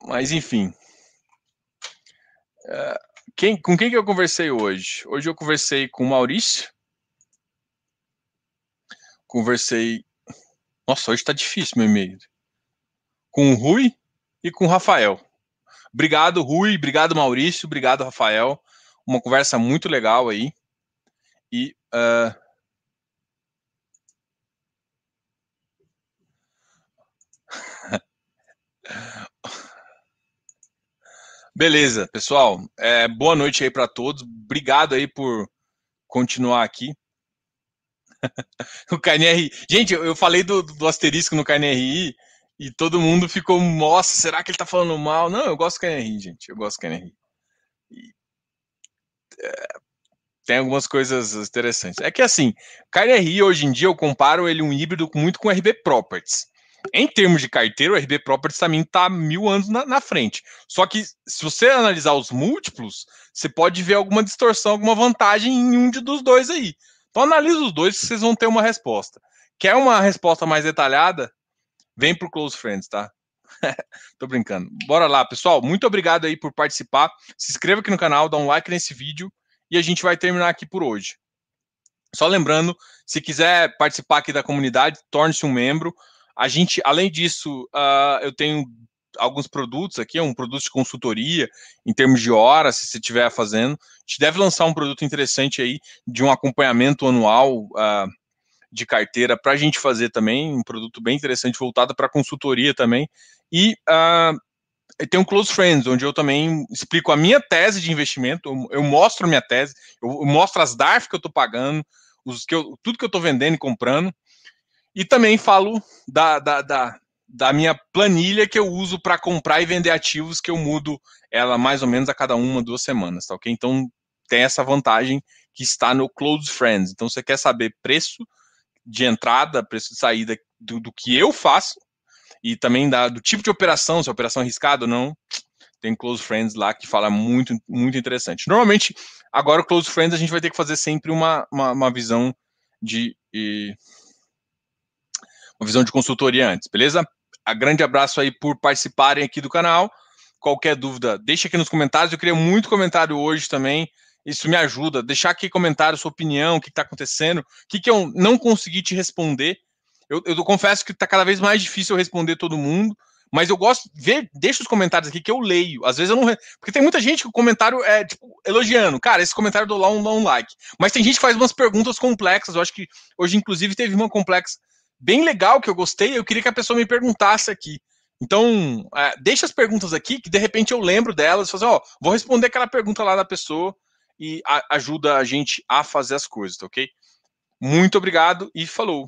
Mas, enfim. É, quem, com quem que eu conversei hoje? Hoje eu conversei com o Maurício. Conversei. Nossa, hoje tá difícil meu e-mail. Com o Rui e com o Rafael. Obrigado, Rui. Obrigado, Maurício. Obrigado, Rafael. Uma conversa muito legal aí. E. Uh... Beleza, pessoal. É, boa noite aí para todos. Obrigado aí por continuar aqui. o KNRI. Gente, eu falei do, do asterisco no KNRI e todo mundo ficou, nossa, será que ele tá falando mal? Não, eu gosto do KNRI, gente. Eu gosto do KNRI. E, é, tem algumas coisas interessantes. É que assim, KNRI hoje em dia eu comparo ele um híbrido muito com o RB Properties. Em termos de carteira, o RB Properties também está mil anos na, na, frente. Só que se você analisar os múltiplos, você pode ver alguma distorção, alguma vantagem em um de, dos dois aí. Então analisa os dois vocês vão ter uma resposta. Quer uma resposta mais detalhada? vem pro Close Friends, tá? Tô brincando. Bora lá, pessoal. Muito obrigado aí por participar. Se inscreva aqui no canal, dá um like nesse vídeo e a gente vai terminar aqui por hoje. Só lembrando, se quiser participar aqui da comunidade, torne-se um membro. A gente, além disso, uh, eu tenho alguns produtos aqui, um produto de consultoria em termos de horas, se você estiver fazendo. A gente deve lançar um produto interessante aí de um acompanhamento anual uh, de carteira para a gente fazer também, um produto bem interessante voltado para consultoria também. E uh, tem um Close Friends, onde eu também explico a minha tese de investimento, eu, mostro a minha tese, eu, eu, mostro as DARF que eu estou pagando, os que eu, tudo que eu estou vendendo e comprando. E também falo da, da, da, da minha planilha que eu uso para comprar e vender ativos, que eu mudo ela mais ou menos a cada uma, duas semanas, tá ok? Então tem essa vantagem que está no Close Friends. Então você quer saber preço de entrada, preço de saída do, do que eu faço e também da, do tipo de operação, se é operação arriscada ou não. Tem Close Friends lá que fala muito, muito interessante. Normalmente, agora o Close Friends a gente vai ter que fazer sempre uma, uma, uma visão de. E, uma visão de consultoria antes, beleza? A grande abraço aí por participarem aqui do canal. Qualquer dúvida, deixa aqui nos comentários. Eu queria muito comentário hoje também. Isso me ajuda. Deixar aqui comentário, sua opinião, o que está acontecendo, o que, que eu não consegui te responder. Eu, eu confesso que está cada vez mais difícil eu responder todo mundo, mas eu gosto, ver, deixa os comentários aqui que eu leio. Às vezes eu não. Porque tem muita gente que o comentário é, tipo, elogiando. Cara, esse comentário eu dou lá um, um like. Mas tem gente que faz umas perguntas complexas. Eu acho que hoje, inclusive, teve uma complexa bem legal que eu gostei, eu queria que a pessoa me perguntasse aqui. Então, é, deixa as perguntas aqui, que de repente eu lembro delas, fazer, ó, vou responder aquela pergunta lá da pessoa e a, ajuda a gente a fazer as coisas, tá ok? Muito obrigado e falou!